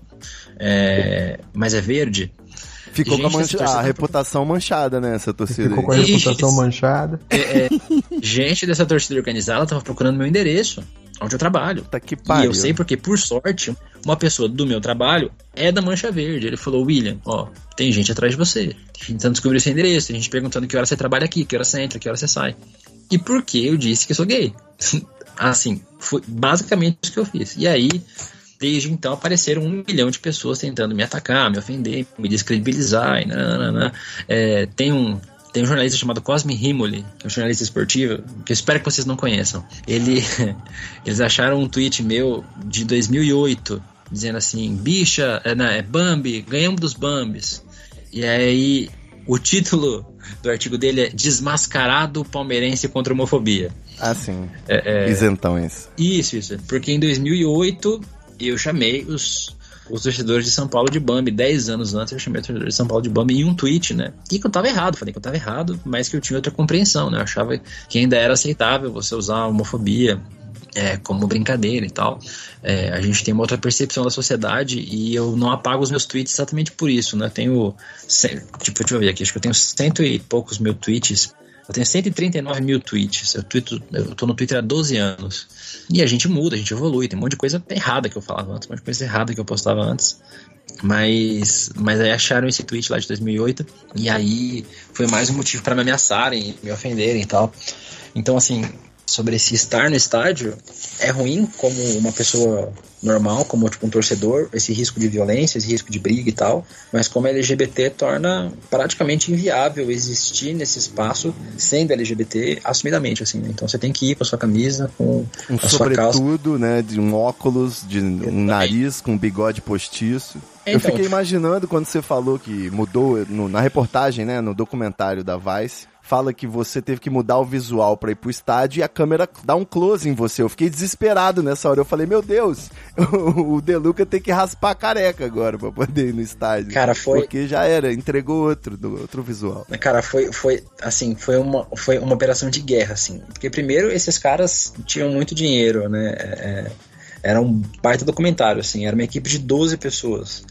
é, mas é verde. Ficou com a, mancha, a reputação manchada, né, essa torcida. Ficou com a reputação manchada. É, é, gente dessa torcida organizada tava procurando meu endereço onde eu trabalho. Tá que pariu. E eu sei porque, por sorte, uma pessoa do meu trabalho é da Mancha Verde. Ele falou, William, ó, tem gente atrás de você. Tentando descobrir seu endereço, tem gente perguntando que hora você trabalha aqui, que hora você entra, que hora você sai. E por que eu disse que eu sou gay? assim, foi basicamente isso que eu fiz. E aí, desde então, apareceram um milhão de pessoas tentando me atacar, me ofender, me descredibilizar. E nanana. É, tem um tem um jornalista chamado Cosme Rimoli, que é um jornalista esportivo, que eu espero que vocês não conheçam. Ele, eles acharam um tweet meu de 2008, dizendo assim, bicha, é, não, é Bambi, ganhamos dos Bambis. E aí, o título do artigo dele é Desmascarado Palmeirense contra a Homofobia. Ah, sim. É, é... Isentões. Isso, isso. Porque em 2008 eu chamei os os torcedores de São Paulo de Bambi. 10 anos antes eu chamei os torcedores de São Paulo de Bambi em um tweet, né? E que eu tava errado, falei que eu tava errado, mas que eu tinha outra compreensão, né? Eu achava que ainda era aceitável você usar a homofobia é, como brincadeira e tal. É, a gente tem uma outra percepção da sociedade e eu não apago os meus tweets exatamente por isso, né? Tenho, tipo, deixa eu ver aqui, acho que eu tenho cento e poucos mil tweets eu tenho 139 mil tweets. Eu, tweeto, eu tô no Twitter há 12 anos. E a gente muda, a gente evolui. Tem um monte de coisa errada que eu falava antes, um monte de coisa errada que eu postava antes. Mas, mas aí acharam esse tweet lá de 2008. E aí foi mais um motivo para me ameaçarem, me ofenderem e tal. Então, assim, sobre esse estar no estádio é ruim como uma pessoa normal, como tipo um torcedor, esse risco de violência, esse risco de briga e tal, mas como LGBT torna praticamente inviável existir nesse espaço sendo LGBT assumidamente, assim, né? Então você tem que ir com a sua camisa, com um a sua calça. né, de um óculos, de um nariz com um bigode postiço. Então, eu fiquei imaginando quando você falou que mudou no, na reportagem, né, no documentário da Vice, fala que você teve que mudar o visual para ir pro estádio e a câmera dá um close em você. Eu fiquei desesperado nessa hora. Eu falei, meu Deus, o Deluca tem que raspar a careca agora pra poder ir no estádio. Cara, foi. Porque já era, entregou outro, outro visual. Cara, foi, foi assim, foi uma, foi uma operação de guerra, assim. Porque primeiro esses caras tinham muito dinheiro, né? É, é era um baita documentário, assim, era uma equipe de 12 pessoas.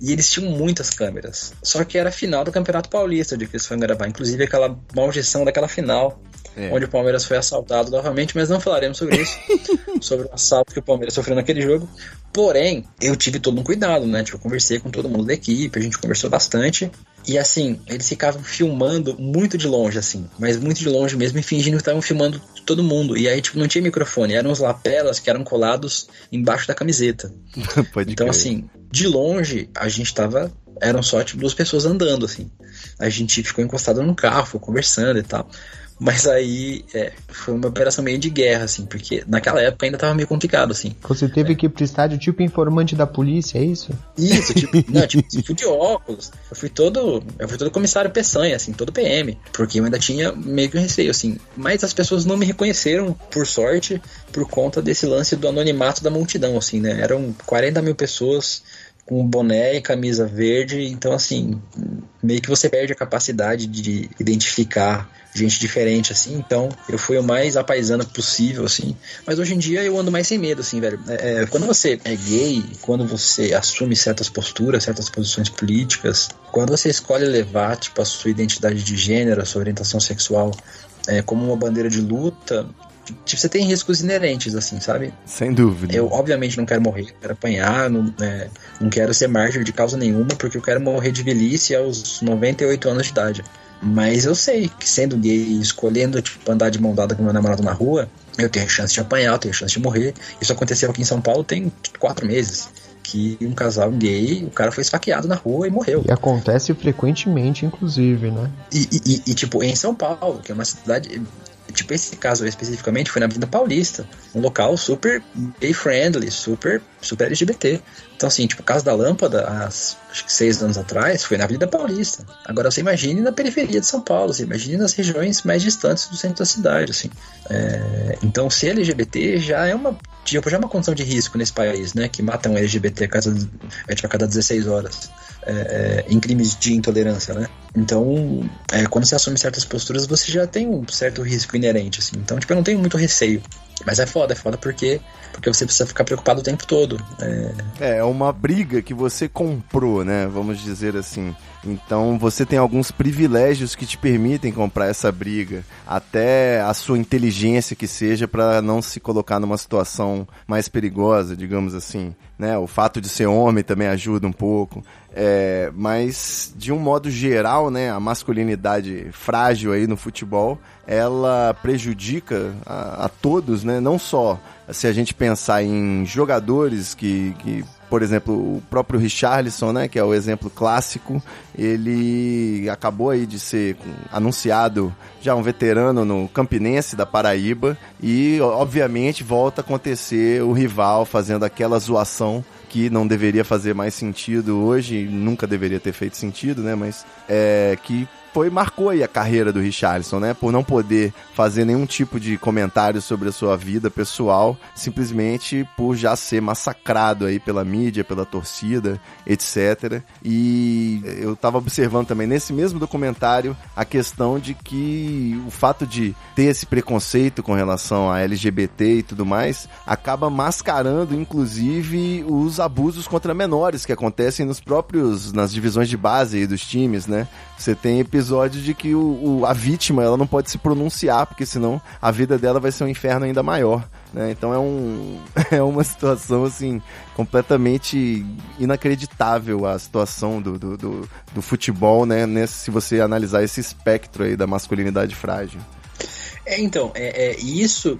E eles tinham muitas câmeras. Só que era a final do Campeonato Paulista de que eles foram gravar. Inclusive aquela maldição daquela final. É. Onde o Palmeiras foi assaltado novamente, mas não falaremos sobre isso. sobre o assalto que o Palmeiras sofreu naquele jogo. Porém, eu tive todo um cuidado, né? Tipo, eu conversei com todo mundo da equipe, a gente conversou bastante. E assim, eles ficavam filmando muito de longe, assim, mas muito de longe mesmo, e fingindo que estavam filmando todo mundo. E aí, tipo, não tinha microfone, eram os lapelas que eram colados embaixo da camiseta. então, crer. assim, de longe, a gente tava. Eram só tipo, duas pessoas andando, assim. A gente ficou encostado no carro, ficou conversando e tal. Mas aí é, foi uma operação meio de guerra, assim, porque naquela época ainda tava meio complicado, assim. Você teve é. que ir pro estádio tipo informante da polícia, é isso? Isso, tipo, não, tipo, fui de óculos. Eu fui todo. Eu fui todo comissário Peçanha, assim, todo PM. Porque eu ainda tinha meio que um receio, assim. Mas as pessoas não me reconheceram, por sorte, por conta desse lance do anonimato da multidão, assim, né? Eram 40 mil pessoas com boné e camisa verde, então assim, meio que você perde a capacidade de identificar gente diferente, assim. Então, eu fui o mais apaisano possível, assim. Mas hoje em dia eu ando mais sem medo, assim, velho. É, é, quando você é gay, quando você assume certas posturas, certas posições políticas, quando você escolhe levar, tipo, a sua identidade de gênero, a sua orientação sexual é, como uma bandeira de luta, tipo, você tem riscos inerentes, assim, sabe? Sem dúvida. Eu, obviamente, não quero morrer, quero apanhar, não, é, não quero ser mártir de causa nenhuma, porque eu quero morrer de velhice aos 98 anos de idade. Mas eu sei que sendo gay e escolhendo tipo, andar de mão dada com meu namorado na rua, eu tenho chance de apanhar, eu tenho chance de morrer. Isso aconteceu aqui em São Paulo tem quatro meses. Que um casal gay, o cara foi esfaqueado na rua e morreu. E acontece frequentemente, inclusive, né? E, e, e, tipo, em São Paulo, que é uma cidade tipo, esse caso especificamente foi na Avenida Paulista, um local super gay friendly, super, super LGBT. Então, assim, tipo, o caso da lâmpada, há acho que seis anos atrás, foi na Avenida Paulista. Agora, você imagine na periferia de São Paulo, você imagine nas regiões mais distantes do centro da cidade, assim. É, então, ser LGBT já é uma, tipo, já é uma condição de risco nesse país, né? Que mata um LGBT a cada, é, tipo, a cada 16 horas. É, é, em crimes de intolerância, né? Então, é, quando você assume certas posturas, você já tem um certo risco inerente, assim. Então, tipo, eu não tenho muito receio. Mas é foda, é foda porque, porque você precisa ficar preocupado o tempo todo. É... é uma briga que você comprou, né? Vamos dizer assim. Então você tem alguns privilégios que te permitem comprar essa briga, até a sua inteligência que seja para não se colocar numa situação mais perigosa, digamos assim. Né? O fato de ser homem também ajuda um pouco. É, mas de um modo geral, né, a masculinidade frágil aí no futebol, ela prejudica a, a todos, né? Não só se a gente pensar em jogadores que, que por exemplo, o próprio Richarlison, né, que é o exemplo clássico, ele acabou aí de ser anunciado já um veterano no Campinense da Paraíba e obviamente volta a acontecer o rival fazendo aquela zoação que não deveria fazer mais sentido hoje, nunca deveria ter feito sentido, né, mas é que foi marcou aí a carreira do Richarlison, né? Por não poder fazer nenhum tipo de comentário sobre a sua vida pessoal, simplesmente por já ser massacrado aí pela mídia, pela torcida, etc. E eu tava observando também nesse mesmo documentário a questão de que o fato de ter esse preconceito com relação a LGBT e tudo mais acaba mascarando inclusive os abusos contra menores que acontecem nos próprios nas divisões de base dos times, né? Você tem episódios de que o, o, a vítima ela não pode se pronunciar, porque senão a vida dela vai ser um inferno ainda maior. Né? Então é, um, é uma situação assim completamente inacreditável a situação do, do, do, do futebol, né? Nesse, se você analisar esse espectro aí da masculinidade frágil. É, então, é, é, isso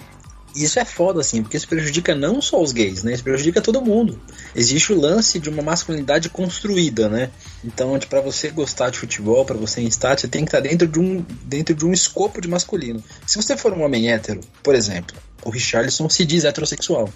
isso é foda, assim, porque isso prejudica não só os gays, né? Isso prejudica todo mundo. Existe o lance de uma masculinidade construída, né? Então, para você gostar de futebol, para você estar, você tem que estar dentro de, um, dentro de um escopo de masculino. Se você for um homem hétero, por exemplo, o Richarlison se diz heterossexual.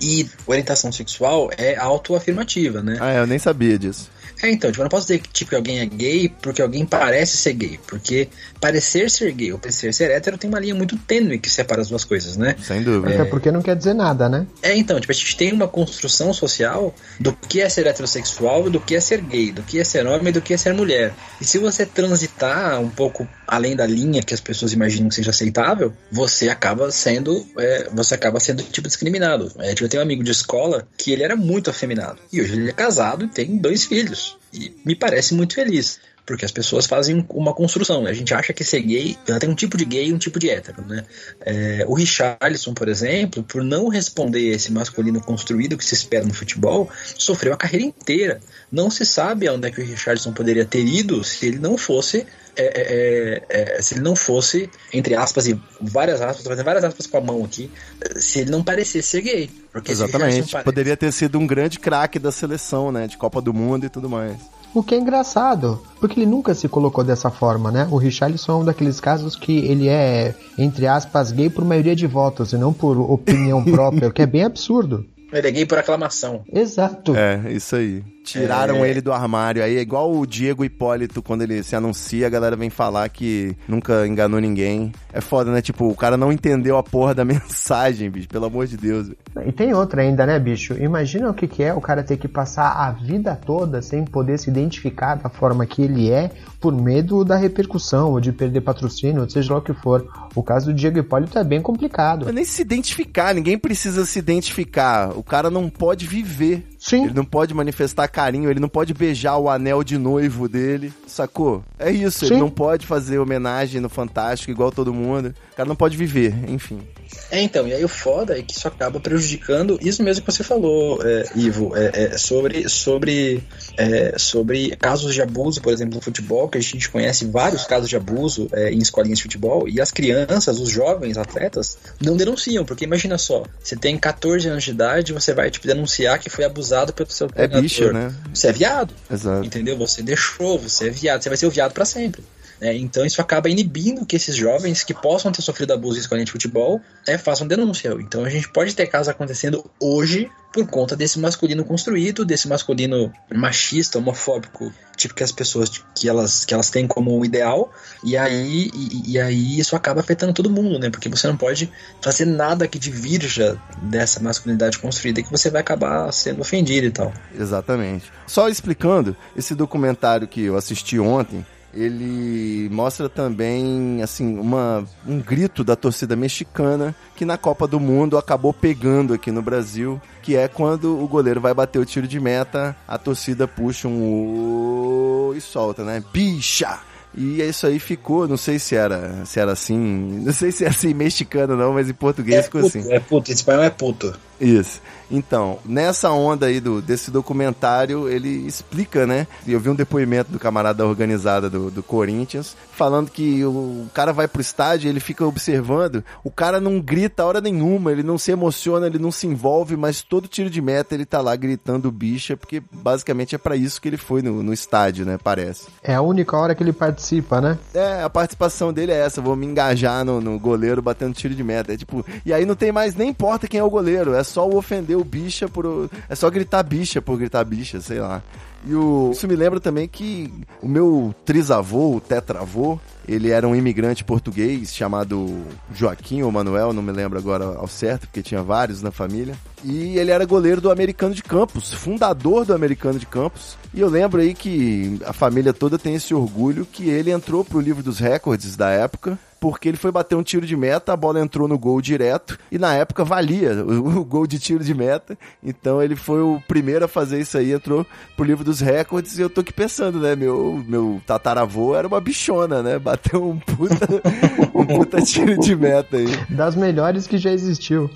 E orientação sexual é autoafirmativa, né? Ah, eu nem sabia disso. É, então, tipo, eu não posso dizer que tipo, alguém é gay porque alguém parece ser gay. Porque parecer ser gay ou parecer ser hétero tem uma linha muito tênue que separa as duas coisas, né? Sem dúvida. Até porque não quer dizer nada, né? É, então, tipo, a gente tem uma construção social do que é ser heterossexual, do que é ser gay, do que é ser homem e do que é ser mulher. E se você transitar um pouco além da linha que as pessoas imaginam que seja aceitável, você acaba sendo, é, você acaba sendo tipo discriminado. É, tipo, eu tenho um amigo de escola que ele era muito afeminado. E hoje ele é casado e tem dois filhos. E me parece muito feliz. Porque as pessoas fazem uma construção. Né? A gente acha que ser gay, ela tem um tipo de gay e um tipo de hétero. Né? É, o Richarlison, por exemplo, por não responder esse masculino construído que se espera no futebol, sofreu a carreira inteira. Não se sabe aonde é que o Richarlison poderia ter ido se ele não fosse é, é, é, é, se ele não fosse, entre aspas, e várias aspas, fazendo várias aspas com a mão aqui, se ele não parecesse ser gay. Exatamente. Poderia ter sido um grande craque da seleção, né? De Copa do Mundo e tudo mais. O que é engraçado, porque ele nunca se colocou dessa forma, né? O Richarlison é um daqueles casos que ele é, entre aspas, gay por maioria de votos e não por opinião própria, o que é bem absurdo. Ele é gay por aclamação. Exato. É, isso aí. Tiraram é... ele do armário. Aí é igual o Diego Hipólito, quando ele se anuncia, a galera vem falar que nunca enganou ninguém. É foda, né? Tipo, o cara não entendeu a porra da mensagem, bicho. Pelo amor de Deus. E tem outra ainda, né, bicho? Imagina o que, que é o cara ter que passar a vida toda sem poder se identificar da forma que ele é, por medo da repercussão, ou de perder patrocínio, ou seja lá o que for. O caso do Diego Hipólito é bem complicado. Mas nem se identificar, ninguém precisa se identificar. O cara não pode viver Sim. Ele não pode manifestar carinho, ele não pode beijar o anel de noivo dele, sacou? É isso, ele Sim. não pode fazer homenagem no Fantástico igual todo mundo. O cara não pode viver, enfim. É, então, e aí o foda é que isso acaba prejudicando isso mesmo que você falou, é, Ivo, é, é, sobre, sobre, é, sobre casos de abuso, por exemplo, no futebol, que a gente conhece vários casos de abuso é, em escolinhas de futebol, e as crianças, os jovens atletas, não denunciam, porque imagina só, você tem 14 anos de idade, você vai tipo, denunciar que foi abusado pelo seu É treinador. bicha, né? Você é viado, Exato. entendeu? Você deixou, você é viado, você vai ser o viado pra sempre. Né? então isso acaba inibindo que esses jovens que possam ter sofrido abuso em escolinha de futebol é, façam denúncia. Então a gente pode ter casos acontecendo hoje por conta desse masculino construído, desse masculino machista, homofóbico, tipo que as pessoas que elas, que elas têm como ideal, e aí, e, e aí isso acaba afetando todo mundo, né? Porque você não pode fazer nada que divirja dessa masculinidade construída que você vai acabar sendo ofendido e tal. Exatamente. Só explicando, esse documentário que eu assisti ontem, ele mostra também assim uma, um grito da torcida mexicana que na Copa do Mundo acabou pegando aqui no Brasil, que é quando o goleiro vai bater o tiro de meta, a torcida puxa um "Ô" e solta, né? Bicha! E isso aí ficou, não sei se era, se era assim, não sei se é assim mexicano não, mas em português É ficou puto, assim. é puto, em espanhol é puto. Isso. Então, nessa onda aí do, desse documentário, ele explica, né? Eu vi um depoimento do camarada da organizada do, do Corinthians, falando que o cara vai pro estádio, ele fica observando, o cara não grita a hora nenhuma, ele não se emociona, ele não se envolve, mas todo tiro de meta ele tá lá gritando bicha, porque basicamente é para isso que ele foi no, no estádio, né? Parece. É a única hora que ele participa, né? É, a participação dele é essa, vou me engajar no, no goleiro batendo tiro de meta. É tipo, e aí não tem mais, nem importa quem é o goleiro, é só o ofender o bicha por. É só gritar bicha por gritar bicha, sei lá. E o, isso me lembra também que o meu trisavô, o tetravô, ele era um imigrante português chamado Joaquim ou Manuel, não me lembro agora ao certo, porque tinha vários na família. E ele era goleiro do Americano de Campos, fundador do Americano de Campos. E eu lembro aí que a família toda tem esse orgulho que ele entrou pro livro dos recordes da época, porque ele foi bater um tiro de meta, a bola entrou no gol direto, e na época valia o, o gol de tiro de meta. Então ele foi o primeiro a fazer isso aí, entrou pro livro dos recordes, e eu tô aqui pensando, né, meu, meu tataravô era uma bichona, né? Bateu um puta, um puta tiro de meta aí. Das melhores que já existiu.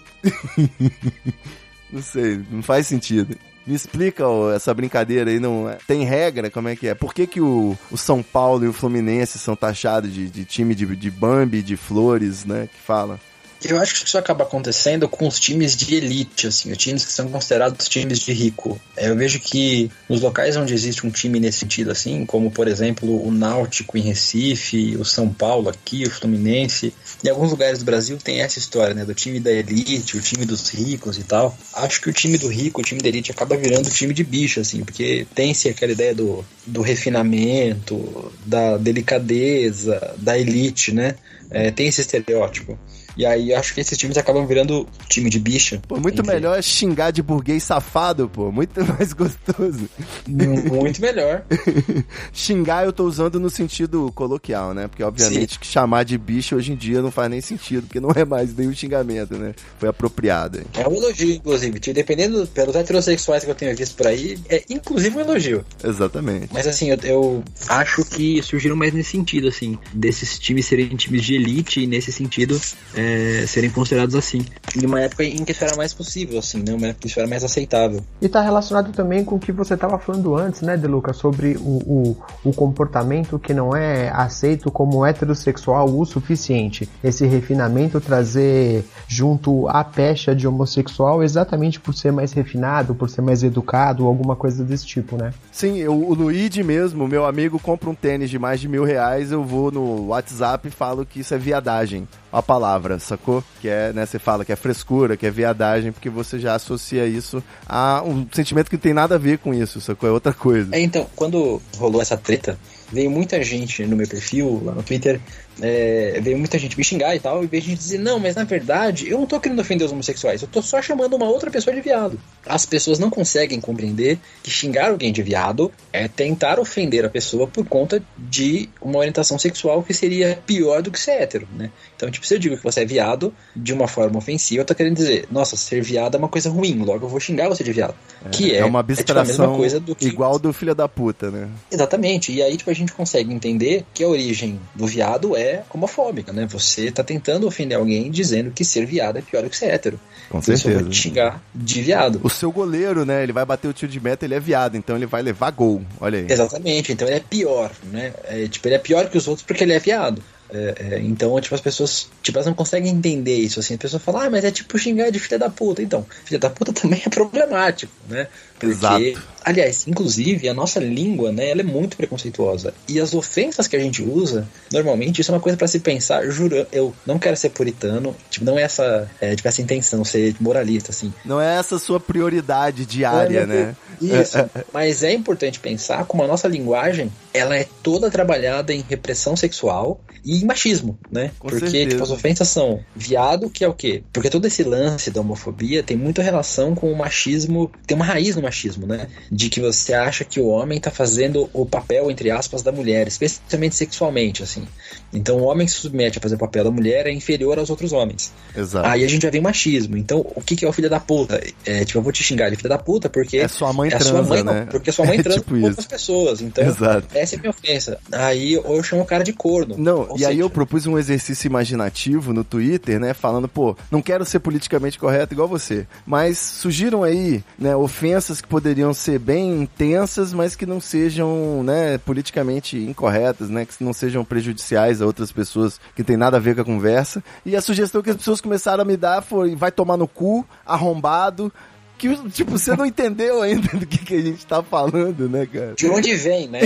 Não sei, não faz sentido. Me explica ó, essa brincadeira aí, não é- tem regra? Como é que é? Por que, que o, o São Paulo e o Fluminense são taxados de, de time de, de Bambi, de flores, né? Que fala. Eu acho que isso acaba acontecendo com os times de elite, assim, os times que são considerados times de rico. É, Eu vejo que nos locais onde existe um time nesse sentido, assim, como por exemplo o Náutico em Recife, o São Paulo aqui, o Fluminense, em alguns lugares do Brasil tem essa história, né, do time da elite, o time dos ricos e tal. Acho que o time do rico, o time da elite acaba virando time de bicho, assim, porque tem-se aquela ideia do, do refinamento, da delicadeza, da elite, né? É, tem esse estereótipo. E aí acho que esses times acabam virando time de bicha. Pô, muito melhor xingar de burguês safado, pô. Muito mais gostoso. Muito melhor. xingar eu tô usando no sentido coloquial, né? Porque obviamente que chamar de bicho hoje em dia não faz nem sentido, porque não é mais nenhum xingamento, né? Foi apropriado. hein? É um elogio, inclusive. Dependendo pelos heterossexuais que eu tenho visto por aí, é inclusive um elogio. Exatamente. Mas assim, eu, eu acho que surgiram mais nesse sentido, assim, desses times serem times de elite e nesse sentido é, serem considerados assim. Em uma época em que isso era mais possível, assim, né? Uma época que isso era mais aceitável. E tá relacionado também com o que você estava falando antes, né, De Luca, sobre o, o, o comportamento que não é aceito como heterossexual o suficiente. Esse refinamento trazer junto a pecha de homossexual exatamente por ser mais refinado, por ser mais educado, ou alguma coisa desse tipo, né? Sim, eu, o Luigi mesmo, meu amigo, compra um tênis de mais de mil reais, eu vou no WhatsApp e falo que isso é viadagem. A palavra, sacou? Que é, né, você fala que é frescura, que é viadagem, porque você já associa isso a um sentimento que não tem nada a ver com isso, sacou? É outra coisa. É, então, quando rolou essa treta veio muita gente no meu perfil, lá no Twitter, é, veio muita gente me xingar e tal, e veio gente dizer, não, mas na verdade, eu não tô querendo ofender os homossexuais, eu tô só chamando uma outra pessoa de viado. As pessoas não conseguem compreender que xingar alguém de viado é tentar ofender a pessoa por conta de uma orientação sexual que seria pior do que ser hétero, né? Então, tipo, se eu digo que você é viado de uma forma ofensiva, eu tô querendo dizer, nossa, ser viado é uma coisa ruim, logo eu vou xingar você de viado. É, que é, é uma é, tipo, a abstração mesma coisa do que igual do filho da puta, né? Exatamente. E aí, tipo, a gente consegue entender que a origem do viado é homofóbica, né? Você tá tentando ofender alguém dizendo que ser viado é pior do que ser hétero. Com eu certeza. vou te xingar de viado. O seu goleiro, né? Ele vai bater o tiro de meta, ele é viado, então ele vai levar gol. Olha aí. Exatamente. Então ele é pior, né? É, tipo, ele é pior que os outros porque ele é viado. É, é, então, tipo, as pessoas, tipo, elas não conseguem entender isso, assim. A pessoa fala, ah, mas é tipo xingar de filha da puta. Então, filha da puta também é problemático, né? Porque, Exato. aliás, inclusive, a nossa língua, né, ela é muito preconceituosa. E as ofensas que a gente usa, normalmente, isso é uma coisa pra se pensar, juro, eu não quero ser puritano, tipo, não é essa, é, tipo, essa intenção, ser moralista, assim. Não é essa sua prioridade diária, é né? Isso. Mas é importante pensar como a nossa linguagem ela é toda trabalhada em repressão sexual e machismo, né? Com Porque certeza. tipo, as ofensas são viado, que é o quê? Porque todo esse lance da homofobia tem muita relação com o machismo, tem uma raiz no machismo, né? De que você acha que o homem tá fazendo o papel, entre aspas, da mulher, especialmente sexualmente, assim. Então o homem que se submete a fazer o papel da mulher é inferior aos outros homens. Exato. Aí a gente já vem machismo. Então, o que, que é o filho da puta? É, tipo, eu vou te xingar de filho da puta porque. É sua mãe é transa, sua mãe, né? não, porque sua mãe É transa tipo com isso. outras pessoas. Então, Exato. essa é a minha ofensa. Aí ou eu chamo o cara de corno. Não, e aí seja, eu propus um exercício imaginativo no Twitter, né? Falando, pô, não quero ser politicamente correto igual você. Mas surgiram aí, né, ofensas que poderiam ser bem intensas, mas que não sejam, né, politicamente incorretas, né? Que não sejam prejudiciais a outras pessoas que tem nada a ver com a conversa. E a sugestão que as pessoas começaram a me dar foi vai tomar no cu, arrombado. Que, tipo, você não entendeu ainda do que, que a gente tá falando, né, cara? De onde vem, né?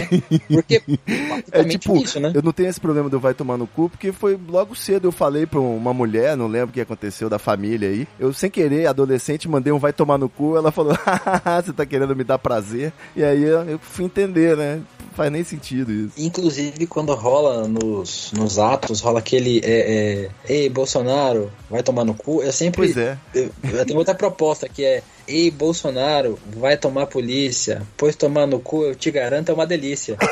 Porque É tipo, isso, né? eu não tenho esse problema do vai tomar no cu, porque foi logo cedo eu falei pra uma mulher, não lembro o que aconteceu da família aí. Eu, sem querer, adolescente, mandei um vai tomar no cu, ela falou, você tá querendo me dar prazer. E aí eu eu fui entender, né? Não faz nem sentido isso. Inclusive, quando rola nos, nos atos, rola aquele é, é, Ei, Bolsonaro, vai tomar no cu. Eu sempre. Pois é. Eu, eu tenho outra proposta que é Ei, Bolsonaro, vai tomar polícia, pois tomar no cu, eu te garanto, é uma delícia.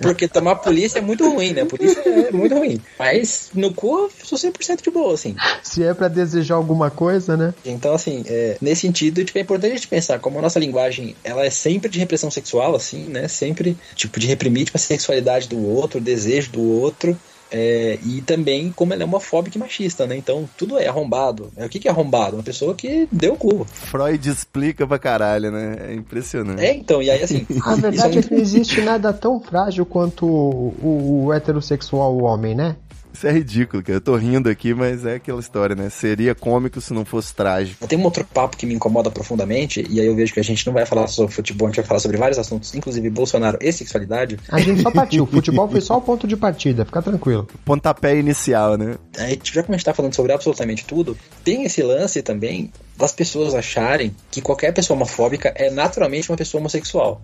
Porque tomar polícia é muito ruim, né? Polícia é muito ruim. Mas no cu eu sou 100% de boa, assim. Se é pra desejar alguma coisa, né? Então, assim, é, nesse sentido, tipo, é importante a gente pensar como a nossa linguagem, ela é sempre de repressão sexual, assim, né? Sempre, tipo, de reprimir tipo, a sexualidade do outro, o desejo do outro. É, e também como ela é homofóbica e machista, né? Então tudo é arrombado. É, O que, que é arrombado? Uma pessoa que deu o cu. Freud explica pra caralho, né? É impressionante. É, então, e aí assim. A isso verdade é muito- que não existe nada tão frágil quanto o, o- o heterossexual homem, né? Isso é ridículo, cara. Eu tô rindo aqui, mas é aquela história, né? Seria cômico se não fosse trágico. Tem um outro papo que me incomoda profundamente, e aí eu vejo que a gente não vai falar sobre futebol, a gente vai falar sobre vários assuntos, inclusive Bolsonaro e sexualidade. A gente só partiu. O futebol foi só o ponto de partida, fica tranquilo. Pontapé inicial, né? Aí, já que a gente tá falando sobre absolutamente tudo, tem esse lance também das pessoas acharem que qualquer pessoa homofóbica é naturalmente uma pessoa homossexual.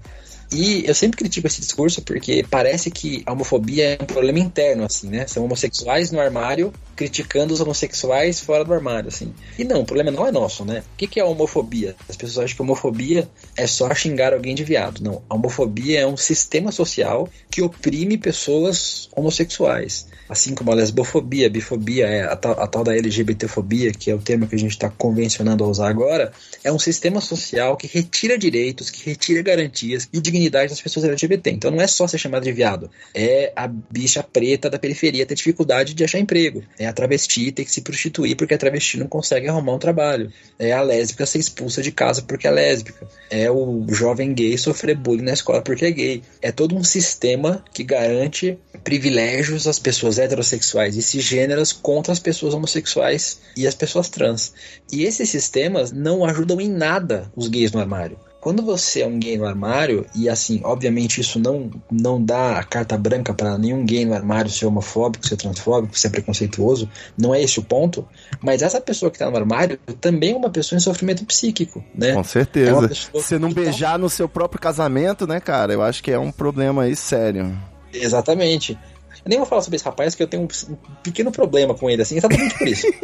E eu sempre critico esse discurso porque parece que a homofobia é um problema interno, assim, né? São homossexuais no armário criticando os homossexuais fora do armário, assim. E não, o problema não é nosso, né? O que é a homofobia? As pessoas acham que homofobia é só xingar alguém de viado. Não, a homofobia é um sistema social que oprime pessoas homossexuais. Assim como a lesbofobia, a bifobia, é a tal, a tal da LGBTfobia, que é o termo que a gente está convencionando a usar agora, é um sistema social que retira direitos, que retira garantias e dignidade das pessoas LGBT. Então não é só ser chamado de viado, é a bicha preta da periferia ter dificuldade de achar emprego, é a travesti ter que se prostituir porque a travesti não consegue arrumar um trabalho, é a lésbica ser expulsa de casa porque é lésbica, é o jovem gay sofrer bullying na escola porque é gay. É todo um sistema que garante privilégios às pessoas heterossexuais e cisgêneras contra as pessoas homossexuais e as pessoas trans. E esses sistemas não ajudam em nada os gays no armário. Quando você é um gay no armário, e assim, obviamente isso não, não dá carta branca para nenhum gay no armário ser homofóbico, ser transfóbico, ser preconceituoso, não é esse o ponto, mas essa pessoa que tá no armário também é uma pessoa em sofrimento psíquico, né? Com certeza. É uma pessoa Você não que beijar no seu próprio casamento, né, cara? Eu acho que é um problema aí sério. Exatamente. Eu nem vou falar sobre esse rapaz, que eu tenho um, um pequeno problema com ele, assim, exatamente por isso.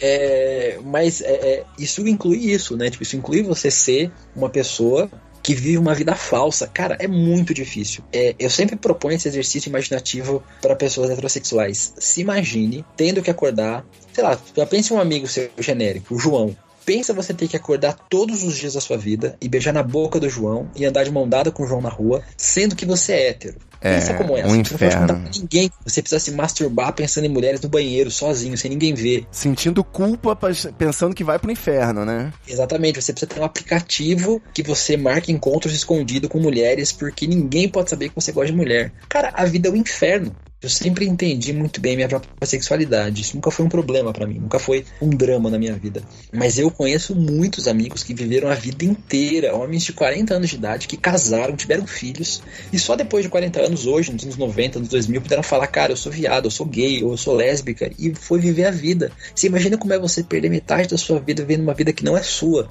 É, mas é, é, isso inclui isso, né? Tipo, isso inclui você ser uma pessoa que vive uma vida falsa. Cara, é muito difícil. É, eu sempre proponho esse exercício imaginativo para pessoas heterossexuais. Se imagine tendo que acordar, sei lá, já pense um amigo seu genérico, o João. Pensa você ter que acordar todos os dias da sua vida e beijar na boca do João e andar de mão dada com o João na rua, sendo que você é hétero. É, Pensa como é. um Você não pode contar inferno. pra ninguém. Você precisa se masturbar pensando em mulheres no banheiro, sozinho, sem ninguém ver. Sentindo culpa, pa- pensando que vai pro inferno, né? Exatamente, você precisa ter um aplicativo que você marque encontros escondidos com mulheres, porque ninguém pode saber que você gosta de mulher. Cara, a vida é um inferno. Eu sempre entendi muito bem minha própria sexualidade. Isso nunca foi um problema pra mim, nunca foi um drama na minha vida. Mas eu conheço muitos amigos que viveram a vida inteira, homens de 40 anos de idade, que casaram, tiveram filhos, e só depois de 40 anos, hoje, nos anos 90, nos 2000, puderam falar: cara, eu sou viado, eu sou gay, ou eu sou lésbica, e foi viver a vida. Você imagina como é você perder metade da sua vida vivendo uma vida que não é sua.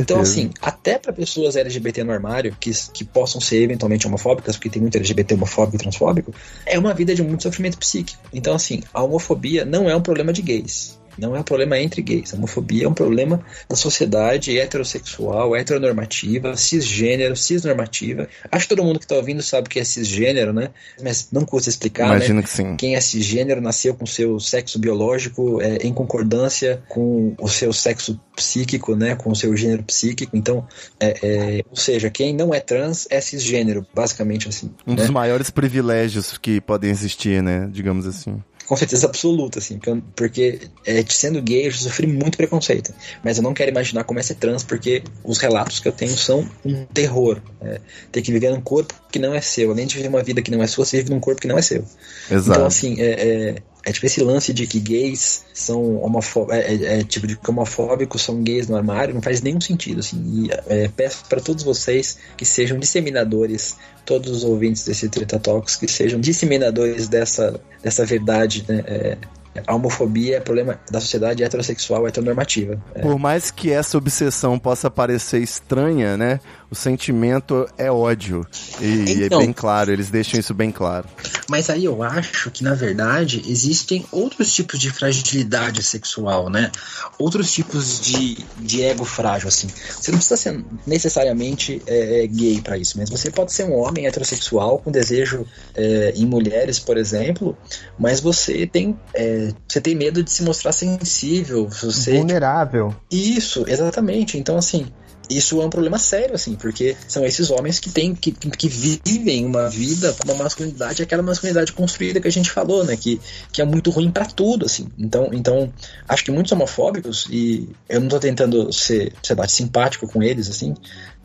Então, assim, até para pessoas LGBT no armário, que, que possam ser eventualmente homofóbicas, porque tem muito LGBT homofóbico e transfóbico, é uma vida de muito sofrimento psíquico. Então, assim, a homofobia não é um problema de gays. Não é um problema entre gays. A homofobia é um problema da sociedade heterossexual, heteronormativa, cisgênero, cisnormativa. Acho que todo mundo que está ouvindo sabe o que é cisgênero, né? Mas não custa explicar, né? Imagino que sim. Quem é cisgênero nasceu com seu sexo biológico é, em concordância com o seu sexo psíquico, né? Com o seu gênero psíquico. Então, é, é, ou seja, quem não é trans é cisgênero, basicamente assim. Um né? dos maiores privilégios que podem existir, né? Digamos assim. Com certeza absoluta, assim, porque, é, sendo gay eu já sofri muito preconceito. Mas eu não quero imaginar como é ser trans, porque os relatos que eu tenho são um terror. É, ter que viver num corpo que não é seu. Além de viver uma vida que não é sua, você vive num corpo que não é seu. Exato. Então, assim, é, é, é tipo esse lance de que gays são homofóbicos, é, é- é tipo de que homofóbicos são gays no armário, não faz nenhum sentido, assim. E é, peço para todos vocês que sejam disseminadores, todos os ouvintes desse Treta Talks, que sejam disseminadores dessa, dessa verdade, né? É, a homofobia é problema da sociedade heterossexual, heteronormativa. É, Por mais que essa obsessão possa parecer estranha, né? O sentimento é ódio. E Então. é bem claro, eles deixam isso bem claro. Mas aí eu acho que, na verdade, existem outros tipos de fragilidade sexual, né? Outros tipos de, de ego frágil, assim. Você não precisa ser necessariamente é, gay pra isso, mas você pode ser um homem heterossexual com desejo é, em mulheres, por exemplo, mas você tem, é, você tem medo de se mostrar sensível, você Vulnerável. isso, exatamente. Então, assim, isso é um problema sério, assim, porque são esses homens que têm, que, que vivem uma vida com uma masculinidade, aquela masculinidade construída que a gente falou, né? Que, que é muito ruim pra tudo, assim. Então, então, acho que muitos homofóbicos, e eu não tô tentando ser, sei lá, simpático com eles, assim,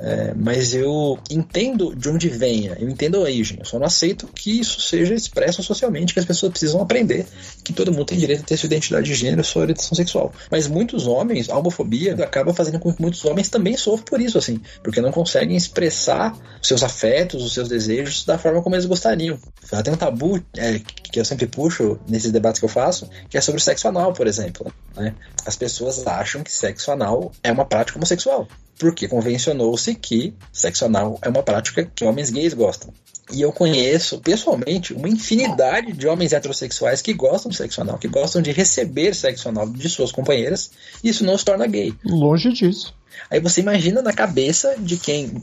é, mas eu entendo de onde venha, eu entendo a origem, eu só não aceito que isso seja expresso socialmente, que as pessoas precisam aprender que todo mundo tem direito a ter sua identidade de gênero, sua orientação sexual. Mas muitos homens, a homofobia acaba fazendo com que muitos homens também por isso, assim, porque não conseguem expressar seus afetos, os seus desejos da forma como eles gostariam. Tem um tabu é, que eu sempre puxo nesses debates que eu faço, que é sobre sexo anal, por exemplo. Né? As pessoas acham que sexo anal é uma prática homossexual porque convencionou-se que sexo anal é uma prática que homens gays gostam. E eu conheço, pessoalmente, uma infinidade de homens heterossexuais que gostam de sexo anal, que gostam de receber sexo anal de suas companheiras, e isso não os torna gay. Longe disso. Aí você imagina na cabeça de quem,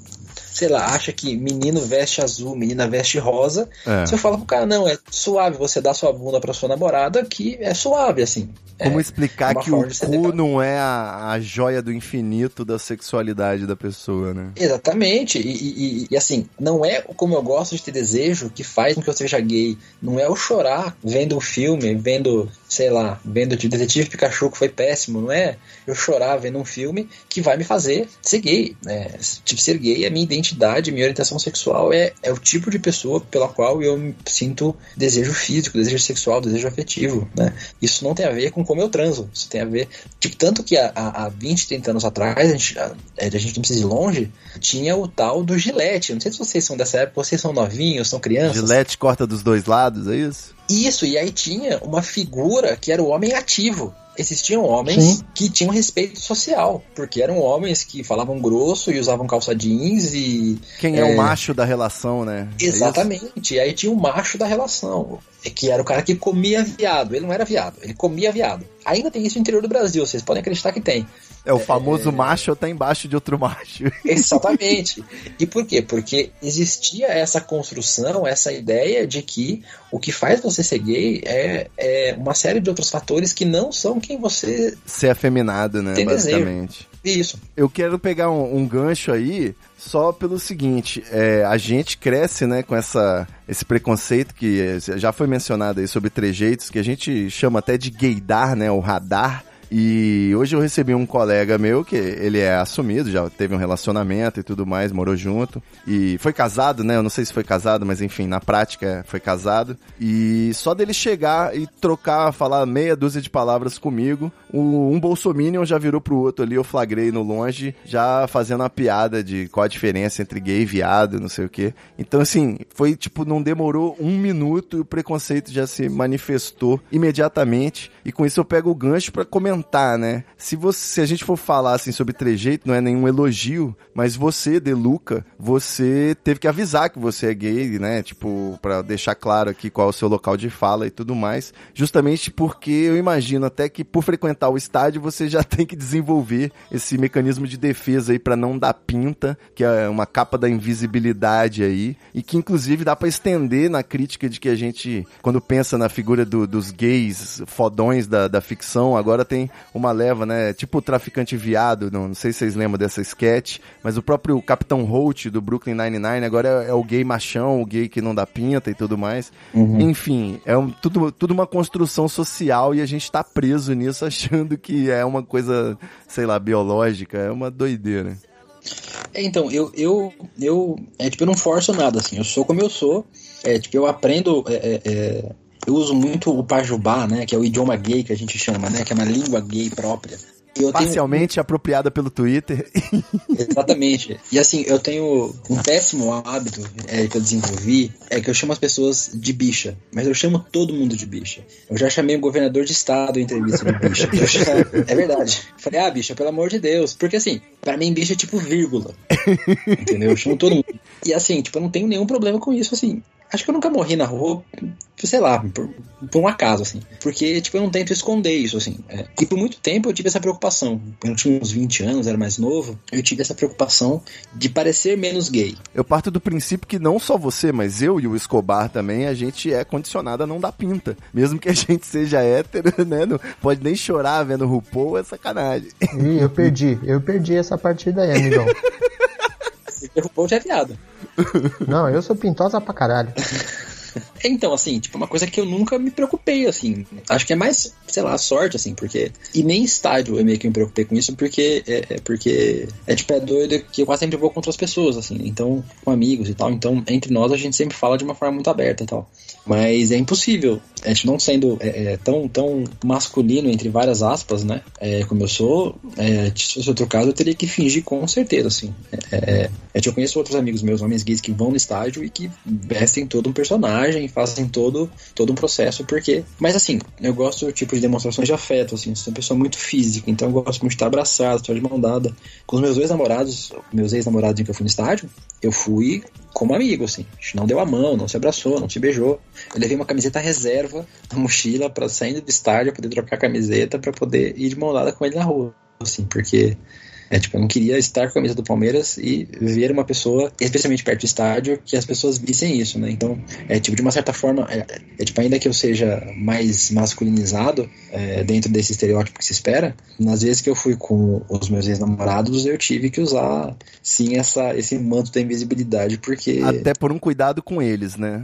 sei lá, acha que menino veste azul, menina veste rosa. É. Eu falo pro cara, não, é suave você dar sua bunda pra sua namorada, que é suave, assim. Como é, explicar que o você cu não é a, a joia do infinito da sexualidade da pessoa, né? Exatamente, e, e- e- assim, não é como eu gosto de ter desejo que faz com que eu seja gay. Não é eu chorar vendo um filme, vendo, sei lá, vendo de Detetive Pikachu que foi péssimo. Não é eu chorar vendo um filme que vai me fazer ser gay, né? Tipo, ser gay é minha identidade, minha orientação sexual é, é o tipo de pessoa pela qual eu sinto desejo físico, desejo sexual, desejo afetivo, né? Isso não tem a ver com como eu transo, isso tem a ver, tipo, tanto que há, há 20, 30 anos atrás, a gente, a, a gente não precisa ir longe, tinha o tal do gilete, não sei se vocês são dessa época, vocês são novinhos, são crianças. Gilete corta dos dois lados, é isso? Isso, e aí tinha uma figura que era o homem ativo. Existiam homens Sim. que tinham respeito social, porque eram homens que falavam grosso e usavam calça jeans e. Quem é, o macho da relação, né? É? Exatamente. E aí tinha o macho da relação, que era o cara que comia viado. Ele não era viado, ele comia viado. Ainda tem isso no interior do Brasil, vocês podem acreditar que tem. É o famoso macho tá embaixo de outro macho. Exatamente. E por quê? Porque existia essa construção, essa ideia de que o que faz você ser gay é, é uma série de outros fatores que não são quem você. Ser afeminado, né? Tem desejo. basicamente. Isso. Eu quero pegar um, um gancho aí só pelo seguinte, é, a gente cresce, né, com essa, esse preconceito que é, já foi mencionado aí sobre trejeitos, que a gente chama até de gaydar, né, o radar. E hoje eu recebi um colega meu que ele é assumido, já teve um relacionamento e tudo mais, morou junto. E foi casado, né? Eu não sei se foi casado, mas enfim, na prática foi casado. E só dele chegar e trocar, falar meia dúzia de palavras comigo, um bolsominion já virou pro outro ali, eu flagrei no longe, já fazendo uma piada de qual a diferença entre gay e viado, não sei o quê. Então, assim, foi tipo, não demorou um minuto e o preconceito já se manifestou imediatamente. E com isso eu pego o gancho pra comentar, né? Se você, se a gente for falar assim sobre trejeito, não é nenhum elogio, mas você, Deluca, você teve que avisar que você é gay, né? Tipo, pra deixar claro aqui qual é o seu local de fala e tudo mais, justamente porque eu imagino até que por frequentar o estádio você já tem que desenvolver esse mecanismo de defesa aí pra não dar pinta, que é uma capa da invisibilidade aí, e que inclusive dá pra estender na crítica de que a gente, quando pensa na figura do- dos gays fodões da, da ficção, agora tem uma leva, né? Tipo o traficante viado, não, não sei se vocês lembram dessa sketch, mas o próprio Capitão Holt do Brooklyn Nine-Nine agora é, é o gay machão, o gay que não dá pinta e tudo mais. Enfim, é um- tudo, tudo uma construção social e a gente tá preso nisso achando que é uma coisa, sei lá, biológica, é uma doideira. É, então, eu, eu, eu, é, tipo, eu não forço nada, assim, eu sou como eu sou, é, tipo, eu aprendo, é, é, é, eu uso muito o pajubá, né, que é o idioma gay que a gente chama, né, que é uma língua gay própria. Eu tenho- Parcialmente apropriada pelo Twitter. Exatamente. E assim, eu tenho um péssimo hábito é, que eu desenvolvi, é que eu chamo as pessoas de bicha, mas eu chamo todo mundo de bicha. Eu já chamei o governador de estado em entrevista de bicha. Já- é verdade. Falei, ah, bicha, pelo amor de Deus. Porque assim, pra mim, bicha é tipo vírgula. Entendeu? Eu chamo todo mundo. E assim, tipo, eu não tenho nenhum problema com isso, assim. Acho que eu nunca morri na rua, sei lá, por, por um acaso, assim. Porque, tipo, eu não tento esconder isso, assim. É. E por muito tempo eu tive essa preocupação. Quando eu tinha uns 20 anos, era mais novo, eu tive essa preocupação de parecer menos gay. Eu parto do princípio que não só você, mas eu e o Escobar também, a gente é condicionado a não dar pinta. Mesmo que a gente seja hétero, né? Não pode nem chorar vendo RuPaul, é sacanagem. Ih, eu perdi. Eu perdi essa partida aí, amigão. Porque o povo já é viado. Não, eu sou pintosa pra caralho. Então, assim, tipo, uma coisa que eu nunca me preocupei, assim. Acho que é mais, sei lá, sorte, assim, porque. E nem estádio eu meio que me preocupei com isso, porque é, é porque é tipo, é doido que eu quase sempre vou contra as pessoas, assim. Então, com amigos e tal. Então, entre nós a gente sempre fala de uma forma muito aberta e tal. Mas é impossível. A gente não sendo é, é, tão, tão masculino, entre várias aspas, né? É, como eu sou, é, se fosse outro caso, eu teria que fingir com certeza, assim. É, é, é, eu conheço outros amigos meus, homens gays, que vão no estádio e que vestem todo um personagem, fazem todo, todo um processo, porque. Mas assim, eu gosto tipo de demonstrações de afeto, assim, sou uma pessoa muito física, então eu gosto muito de estar abraçado, estar de mão dada. Com os meus dois namorados, meus ex-namorados em que eu fui no estádio, eu fui como amigo, assim. A gente não deu a mão, não se abraçou, não se beijou. Eu levei uma camiseta reserva na mochila para saindo do estádio, poder trocar a camiseta para poder ir de mão dada com ele na rua, assim, porque é, tipo, eu não queria estar com a camisa do Palmeiras e ver uma pessoa, especialmente perto do estádio, que as pessoas vissem isso, né? Então, é tipo, de uma certa forma, é, é tipo, ainda que eu seja mais masculinizado é, dentro desse estereótipo que se espera, nas vezes que eu fui com os meus ex-namorados, eu tive que usar, sim, essa, esse manto da invisibilidade, porque... Até por um cuidado com eles, né?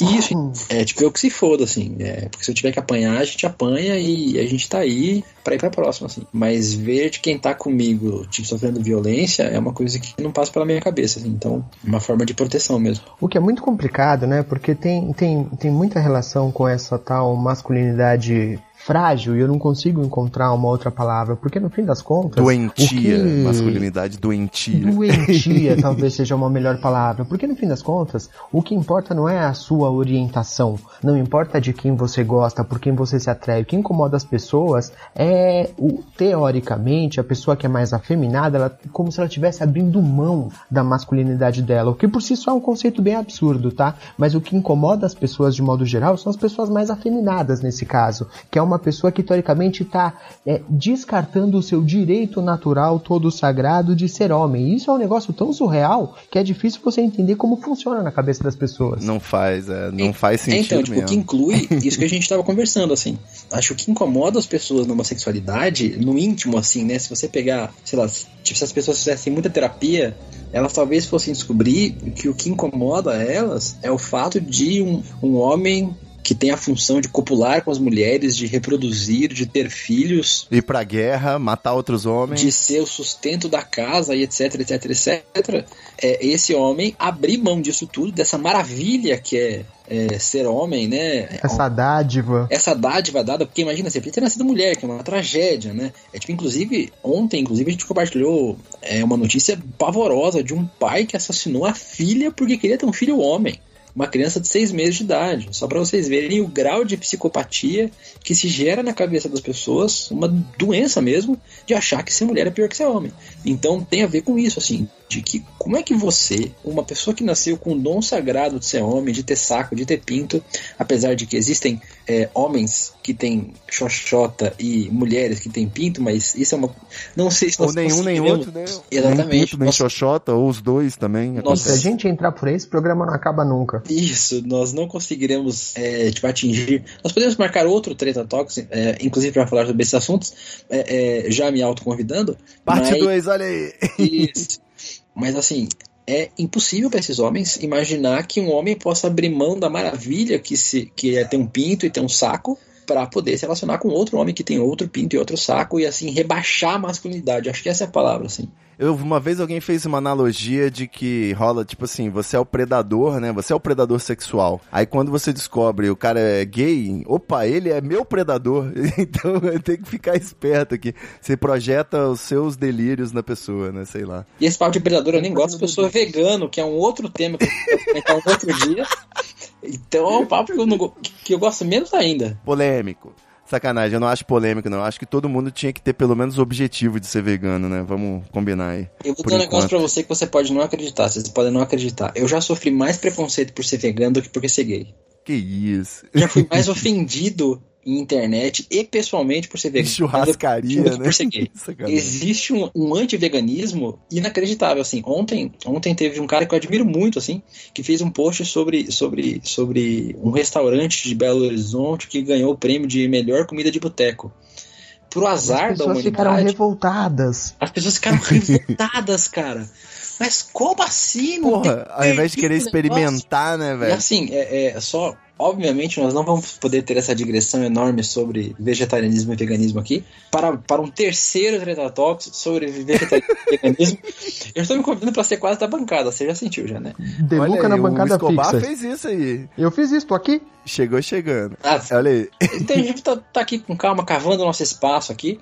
Isso, é tipo, eu que se foda, assim. É, porque se eu tiver que apanhar, a gente apanha e a gente tá aí pra ir pra próxima, assim. Mas ver de quem tá comigo tipo, sofrendo violência é uma coisa que não passa pela minha cabeça, assim, então uma forma de proteção mesmo. O que é muito complicado, né? Porque tem, tem, tem muita relação com essa tal masculinidade frágil e eu não consigo encontrar uma outra palavra, porque no fim das contas. Doentia, que... masculinidade doentia. Doentia talvez seja uma melhor palavra, porque no fim das contas, o que importa não é a sua orientação, não importa de quem você gosta, por quem você se atrai, o que incomoda as pessoas é, o, teoricamente, a pessoa que é mais afeminada, ela, como se ela estivesse abrindo mão da masculinidade dela, o que por si só é um conceito bem absurdo, tá? Mas o que incomoda as pessoas de modo geral são as pessoas mais afeminadas nesse caso, que é uma uma pessoa que teoricamente está é, descartando o seu direito natural todo sagrado de ser homem. Isso é um negócio tão surreal que é difícil você entender como funciona na cabeça das pessoas. Não faz, é, não faz sentido. Então, tipo, mesmo. o que inclui isso que a gente estava conversando, assim. Acho que incomoda as pessoas numa sexualidade, no íntimo, assim, né? Se você pegar, sei lá, tipo, se as pessoas fizessem muita terapia, elas talvez fossem descobrir que o que incomoda elas é o fato de um, um homem que tem a função de copular com as mulheres, de reproduzir, de ter filhos. Ir pra guerra, matar outros homens. De ser o sustento da casa e etc, etc, etc. É, esse homem abrir mão disso tudo, dessa maravilha que é é, ser homem, né? Essa dádiva. Essa dádiva dada, porque imagina, você podia ter nascido mulher, que é uma tragédia, né? É tipo, inclusive, ontem, inclusive, a gente compartilhou é, uma notícia pavorosa de um pai que assassinou a filha porque queria ter um filho homem uma criança de seis meses de idade. Só para vocês verem o grau de psicopatia que se gera na cabeça das pessoas, uma doença mesmo, de achar que ser mulher é pior que ser homem. Então tem a ver com isso, assim, de que como é que você, uma pessoa que nasceu com o dom sagrado de ser homem, de ter saco, de ter pinto, apesar de que existem é, homens que têm xoxota e mulheres que têm pinto, mas isso é uma. Não sei se Ou nenhum nem outro, né? Exatamente. Nem pinto, nem nós... xoxota, ou os dois também. Nossa, se a gente entrar por aí, esse programa não acaba nunca. Isso, nós não conseguiremos é, tipo, atingir. Nós podemos marcar outro Treta Talks, é, inclusive para falar sobre esses assuntos, é, é já me autoconvidando. Parte 2, olha aí. Isso. Mas assim, é impossível para esses homens imaginar que um homem possa abrir mão da maravilha que, se, que é ter um pinto e ter um saco para poder se relacionar com outro homem que tem outro pinto e outro saco e assim rebaixar a masculinidade. Acho que essa é a palavra, assim. Eu, uma vez alguém fez uma analogia de que rola, tipo assim, você é o predador, né? Você é o predador sexual. Aí quando você descobre o cara é gay, opa, ele é meu predador. Então eu tenho que ficar esperto aqui. Você projeta os seus delírios na pessoa, né? Sei lá. E esse papo de predador eu nem gosto porque eu sou vegano, que é um outro tema que eu vou comentar um outro dia. Então é um papo que eu, não, que eu gosto menos ainda. Polêmico. Sacanagem, eu não acho polêmico, não. Eu acho que todo mundo tinha que ter pelo menos o objetivo de ser vegano, né? Vamos combinar aí. Eu vou dar um negócio pra você que você pode não acreditar. Vocês podem não acreditar. Eu já sofri mais preconceito por ser vegano do que por ser gay. Que isso. Já fui mais ofendido em internet e pessoalmente por ser vegano. Churrascaria, né? Por ser gay. Existe um, um anti-veganismo inacreditável, assim. Ontem, ontem teve um cara que eu admiro muito, assim, que fez um post sobre, sobre, sobre um restaurante de Belo Horizonte que ganhou o prêmio de melhor comida de boteco. Pro azar da humanidade. As pessoas ficaram revoltadas. As pessoas ficaram revoltadas, cara. Mas como assim? Porra, ao invés de querer experimentar, né, velho? E assim, é, é, só Obviamente, nós não vamos poder ter essa digressão enorme sobre vegetarianismo e veganismo aqui. Para, para um terceiro Treta Talks sobre vegetarianismo e veganismo, eu estou me convidando para ser quase da bancada. Você já sentiu, já, né? Deluca na bancada o Escobar fixa. fez isso aí. Eu fiz isso, tô aqui. Chegou chegando. Ah, Olha aí. Então a gente tá, tá aqui com calma, cavando nosso espaço aqui.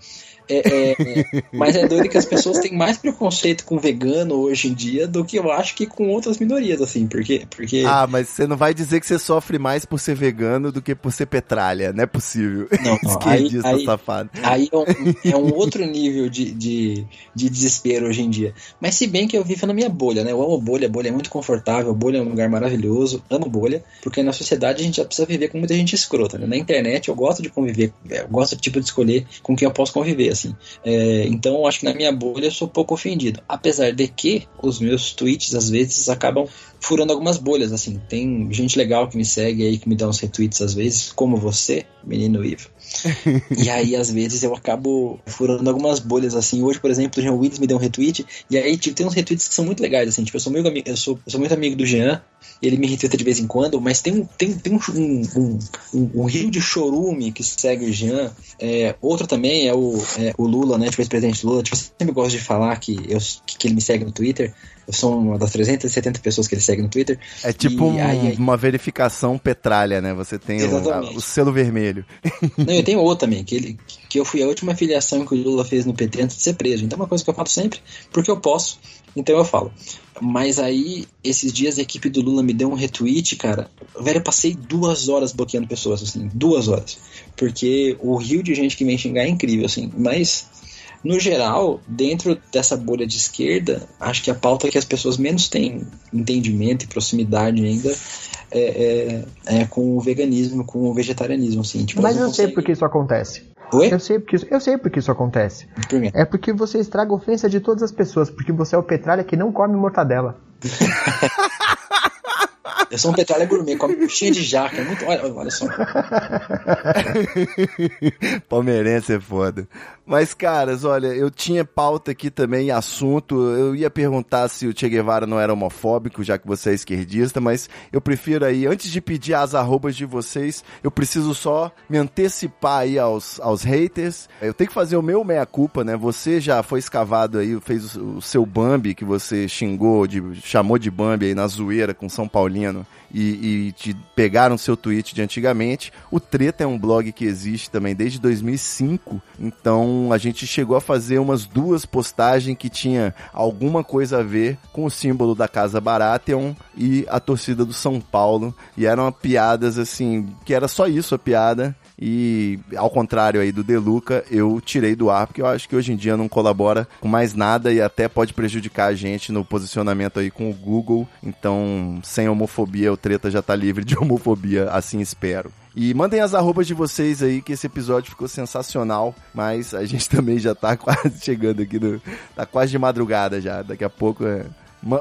É, é, mas é doido que as pessoas têm mais preconceito com vegano hoje em dia do que eu acho que com outras minorias, assim, porque. porque... Ah, mas você não vai dizer que você sofre mais por ser vegano do que por ser petralha, não é possível. Não, não. Esquerdista aí, safado. Aí é um, é um outro nível de, de, de, desespero hoje em dia. Mas se bem que eu vivo na minha bolha, né? Eu amo bolha, bolha é muito confortável, bolha é um lugar maravilhoso, amo bolha, porque na sociedade a gente já precisa viver com muita gente escrota, né? Na internet eu gosto de conviver, eu gosto tipo de escolher com quem eu posso conviver, assim. É, então, acho que na minha bolha eu sou pouco ofendido. Apesar de que os meus tweets, às vezes, acabam furando algumas bolhas, assim. Tem gente legal que me segue aí, que me dá uns retweets às vezes, como você, menino Ivo. e aí, às vezes, eu acabo furando algumas bolhas, assim. Hoje, por exemplo, o Jean Willis me deu um retweet, e aí tipo, tem uns retweets que são muito legais, assim. Tipo, eu sou, amigo, eu sou, eu sou muito amigo do Jean, ele me retweeta de vez em quando, mas tem, tem, tem um, um, um, um rio de chorume que segue o Jean. É, outro também é o, é, o Lula, né? Tipo, ex-presidente Lula. Tipo, eu sempre gosto de falar que, eu, que ele me segue no Twitter. Eu sou uma das 370 pessoas que ele segue no Twitter. É tipo um- aí- aí- uma verificação petralha, né? Você tem o, Exatamente. o selo vermelho. Não, eu tenho outro também, que, ele, que eu fui a última filiação que o Lula fez no PT antes de ser preso. Então é uma coisa que eu falo sempre, porque eu posso, então eu falo. Mas aí, esses dias a equipe do Lula me deu um retweet, cara. Velho, eu passei duas horas bloqueando pessoas, assim, duas horas. Porque o rio de gente que vem xingar é incrível, assim. Mas, no geral, dentro dessa bolha de esquerda, acho que a pauta que as pessoas menos têm entendimento e proximidade ainda é, é, é com o veganismo, com o vegetarianismo, assim. Tipo, Mas eu não sei conseguem- porque isso acontece. Oi? Eu sei porque isso, eu sei porque isso acontece. Por? É porque você estraga a ofensa de todas as pessoas, porque você é o Petralha que não come mortadela. Eu sou um petralha gourmet, come coxinha de jaca. é Muito, olha, olha só. Palmeirense é foda. Mas, caras, olha, eu tinha pauta aqui também, assunto. Eu ia perguntar se o Che Guevara não era homofóbico, já que você é esquerdista, mas eu prefiro aí, antes de pedir as arrobas de vocês, eu preciso só me antecipar aí aos, aos haters. Eu tenho que fazer o meu meia-culpa, né? Você já foi escavado aí, fez o, o seu Bambi, que você xingou, de, chamou de Bambi aí na zoeira com São Paulino e, e te pegaram seu tweet de antigamente. O Treta é um blog que existe também desde 2005, então a gente chegou a fazer umas duas postagens que tinha alguma coisa a ver com o símbolo da Casa Baratheon e a torcida do São Paulo, e eram piadas assim, que era só isso a piada. E ao contrário aí do Deluca, eu tirei do ar, porque eu acho que hoje em dia não colabora com mais nada e até pode prejudicar a gente no posicionamento aí com o Google. Então, sem homofobia, o treta já tá livre de homofobia, assim espero. E mandem as arrobas de vocês aí, que esse episódio ficou sensacional, mas a gente também já tá quase chegando aqui no. tá quase de madrugada já. Daqui a pouco é.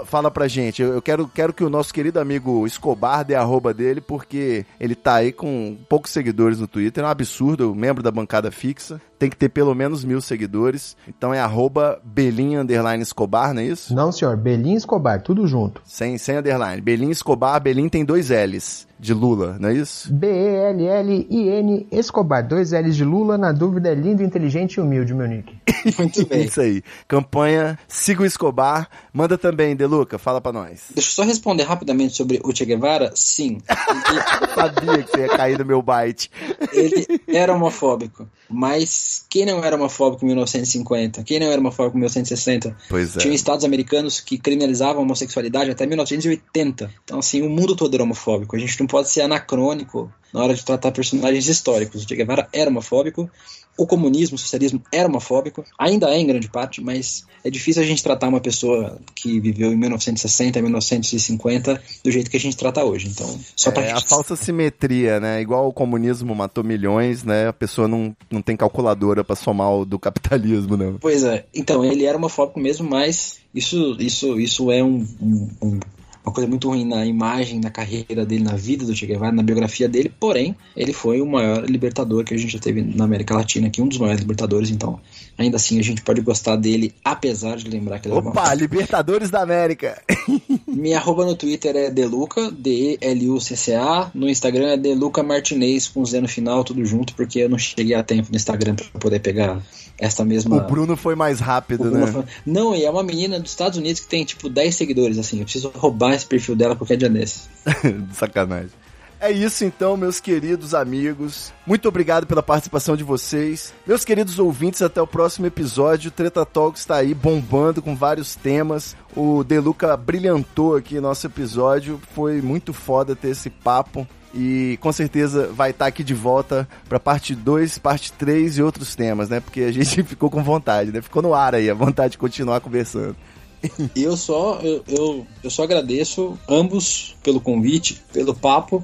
Fala pra gente, eu eu quero, quero que o nosso querido amigo Escobar dê a arroba dele, porque ele tá aí com poucos seguidores no Twitter, é um absurdo, membro da bancada fixa, tem que ter pelo menos mil seguidores, então é arroba Belinha Underline Escobar, não é isso? Não, senhor, Belim Escobar, tudo junto. Sem, sem underline, Belinha Escobar, Belim tem dois L's, de Lula, não é isso? B-E-L-L-I-N Escobar, dois L's de Lula, na dúvida é lindo, inteligente e humilde, meu nick. Muito bem. Isso aí, campanha, siga o Escobar, manda também, Deluca, fala pra nós. Deixa eu só responder rapidamente sobre o Che Guevara. Sim, Eu sabia que você ia cair no meu bite. ele era homofóbico. Mas quem não era homofóbico em 1950? Quem não era homofóbico em 1960? Pois é. Tinha estados americanos que criminalizavam a homossexualidade até 1980. Então, assim, o mundo todo era homofóbico. A gente não pode ser anacrônico na hora de tratar personagens históricos. O Che Guevara era homofóbico. O comunismo, o socialismo era homofóbico, ainda é em grande parte, mas é difícil a gente tratar uma pessoa que viveu em 1960, 1950 do jeito que a gente trata hoje. Então, só pra É a gente falsa simetria, né? Igual o comunismo matou milhões, né? A pessoa não, não tem calculadora pra somar o do capitalismo, não. Pois é, então ele era homofóbico mesmo, mas isso, isso, isso é um, um- um- uma coisa muito ruim na imagem, na carreira dele, na vida do Che Guevara, na biografia dele. Porém, ele foi o maior libertador que a gente já teve na América Latina, aqui um dos maiores libertadores. Então, ainda assim, a gente pode gostar dele, apesar de lembrar que ele era Opa, homofóbico. Libertadores da América! Minha arroba no Twitter é Deluca, D-E-L-U-C-C-A. No Instagram é Deluca Martinez, com Z no final, tudo junto, porque eu não cheguei a tempo no Instagram pra poder pegar essa mesma. O Bruno foi mais rápido, né? falou- Não, e é uma menina dos Estados Unidos que tem tipo 10 seguidores, assim. Eu preciso roubar esse perfil dela qualquer dia desses. Sacanagem. É isso então, meus queridos amigos. Muito obrigado pela participação de vocês. Meus queridos ouvintes, até o próximo episódio. Treta Talks está aí bombando com vários temas. O Deluca brilhantou aqui nosso episódio. Foi muito foda ter esse papo. E com certeza vai estar aqui de volta para parte 2, parte 3 e outros temas, né? Porque a gente ficou com vontade, né? Ficou no ar aí, a vontade de continuar conversando. E eu só, eu, eu, eu só agradeço ambos pelo convite, pelo papo.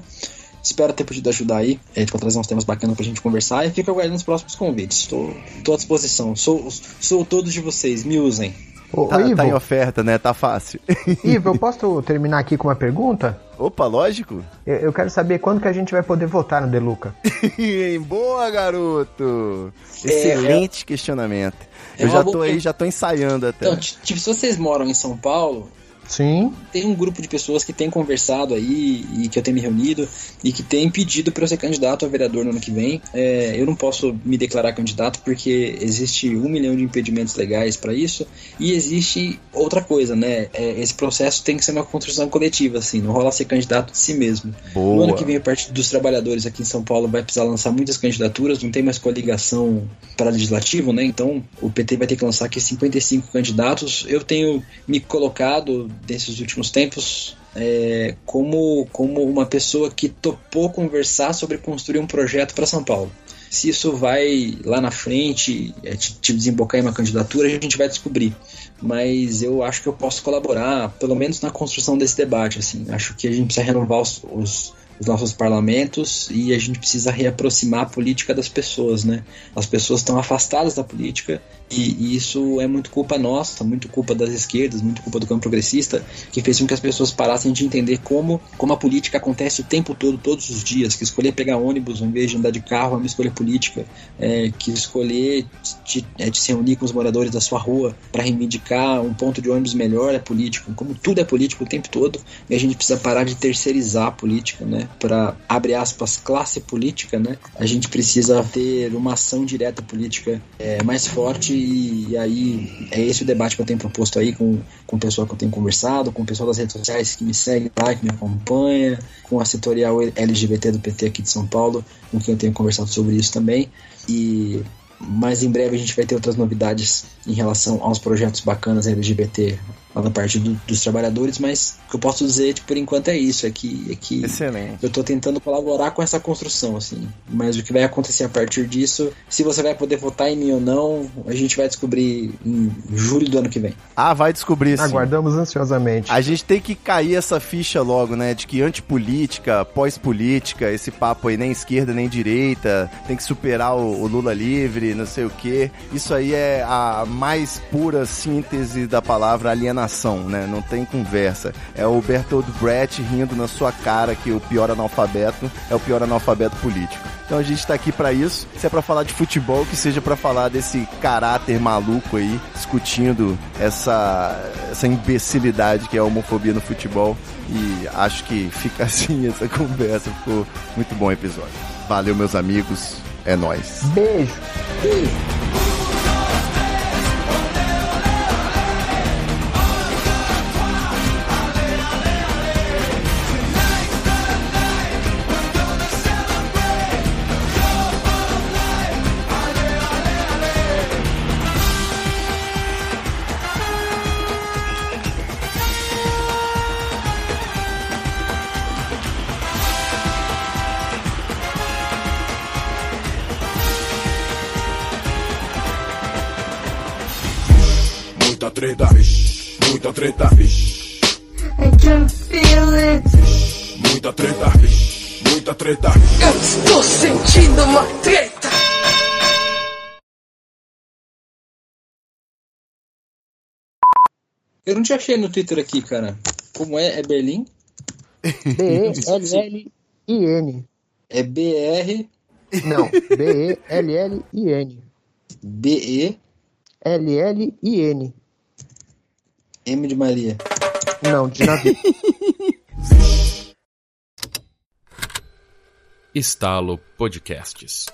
Espero ter podido ajudar aí, é, pra trazer uns temas bacanas pra gente conversar e fico aguardando os próximos convites. Estou, estou à disposição. Sou, sou todos de vocês, me usem. Ô, Tá, Ivo, tá em oferta, né? Tá fácil. Ivo, eu posso terminar aqui com uma pergunta? Opa, lógico. Eu, eu quero saber quando que a gente vai poder votar no Deluca. Boa, garoto! Excelente questionamento. Eu já tô aí, já tô ensaiando até. Então, tipo, se vocês moram em São Paulo, Sim. Tem um grupo de pessoas que tem conversado aí e que eu tenho me reunido e que tem pedido para eu ser candidato a vereador no ano que vem. É, eu não posso me declarar candidato porque existe um milhão de impedimentos legais para isso e existe outra coisa, né? É, esse processo tem que ser uma construção coletiva, assim, não rola ser candidato de si mesmo. Boa. No ano que vem, a Partido dos Trabalhadores aqui em São Paulo vai precisar lançar muitas candidaturas, não tem mais coligação para legislativo, né? Então o PT vai ter que lançar aqui 55 candidatos. Eu tenho me colocado nesses últimos tempos é, como, como uma pessoa que topou conversar sobre construir um projeto para São Paulo. Se isso vai lá na frente é, te, te desembocar em uma candidatura, a gente vai descobrir. Mas eu acho que eu posso colaborar, pelo menos na construção desse debate. Assim. Acho que a gente precisa renovar os, os os nossos parlamentos e a gente precisa reaproximar a política das pessoas, né? As pessoas estão afastadas da política e, isso é muito culpa nossa, muito culpa das esquerdas, muito culpa do campo progressista, que fez com que as pessoas parassem de entender como, como a política acontece o tempo todo, todos os dias, que escolher pegar ônibus ao invés de andar de carro é uma escolha política, é, que escolher de, é, se reunir com os moradores da sua rua para reivindicar um ponto de ônibus melhor é político, como tudo é político o tempo todo, e a gente precisa parar de terceirizar a política, né? Para, abre aspas, classe política, né? A gente precisa ter uma ação direta política é, mais forte e, aí é esse o debate que eu tenho proposto aí com, com o pessoal que eu tenho conversado, com o pessoal das redes sociais que me segue lá, que me acompanha, com a setorial LGBT do PT aqui de São Paulo, com quem eu tenho conversado sobre isso também. E mais em breve a gente vai ter outras novidades em relação aos projetos bacanas LGBT lá da parte do, dos trabalhadores, mas o que eu posso dizer tipo, por enquanto é isso, é que, é que Excelente. eu estou tentando colaborar com essa construção, assim. Mas o que vai acontecer a partir disso, se você vai poder votar em mim ou não, a gente vai descobrir em julho do ano que vem. Ah, vai descobrir sim. Aguardamos ansiosamente. A gente tem que cair essa ficha logo, né? De que antipolítica, pós-política, esse papo aí nem esquerda nem direita, tem que superar o, o Lula livre, não sei o quê. Isso aí é a mais pura síntese da palavra alienação né? Não tem conversa. É o Bertold Brecht rindo na sua cara que o pior analfabeto é o pior analfabeto político. Então a gente tá aqui para isso. Se é para falar de futebol, que seja para falar desse caráter maluco aí, discutindo essa essa imbecilidade que é a homofobia no futebol. E acho que fica assim essa conversa. Ficou muito bom episódio. Valeu, meus amigos. É nós. Beijo. Beijo. Eu não te achei no Twitter aqui, cara. Como é? É Berlim? B-E-L-L-I-N. É BR, Não, B-E-L-L-I-N. BE, L-L-I-N. M de Maria. Não, de navio. Estalo Podcasts.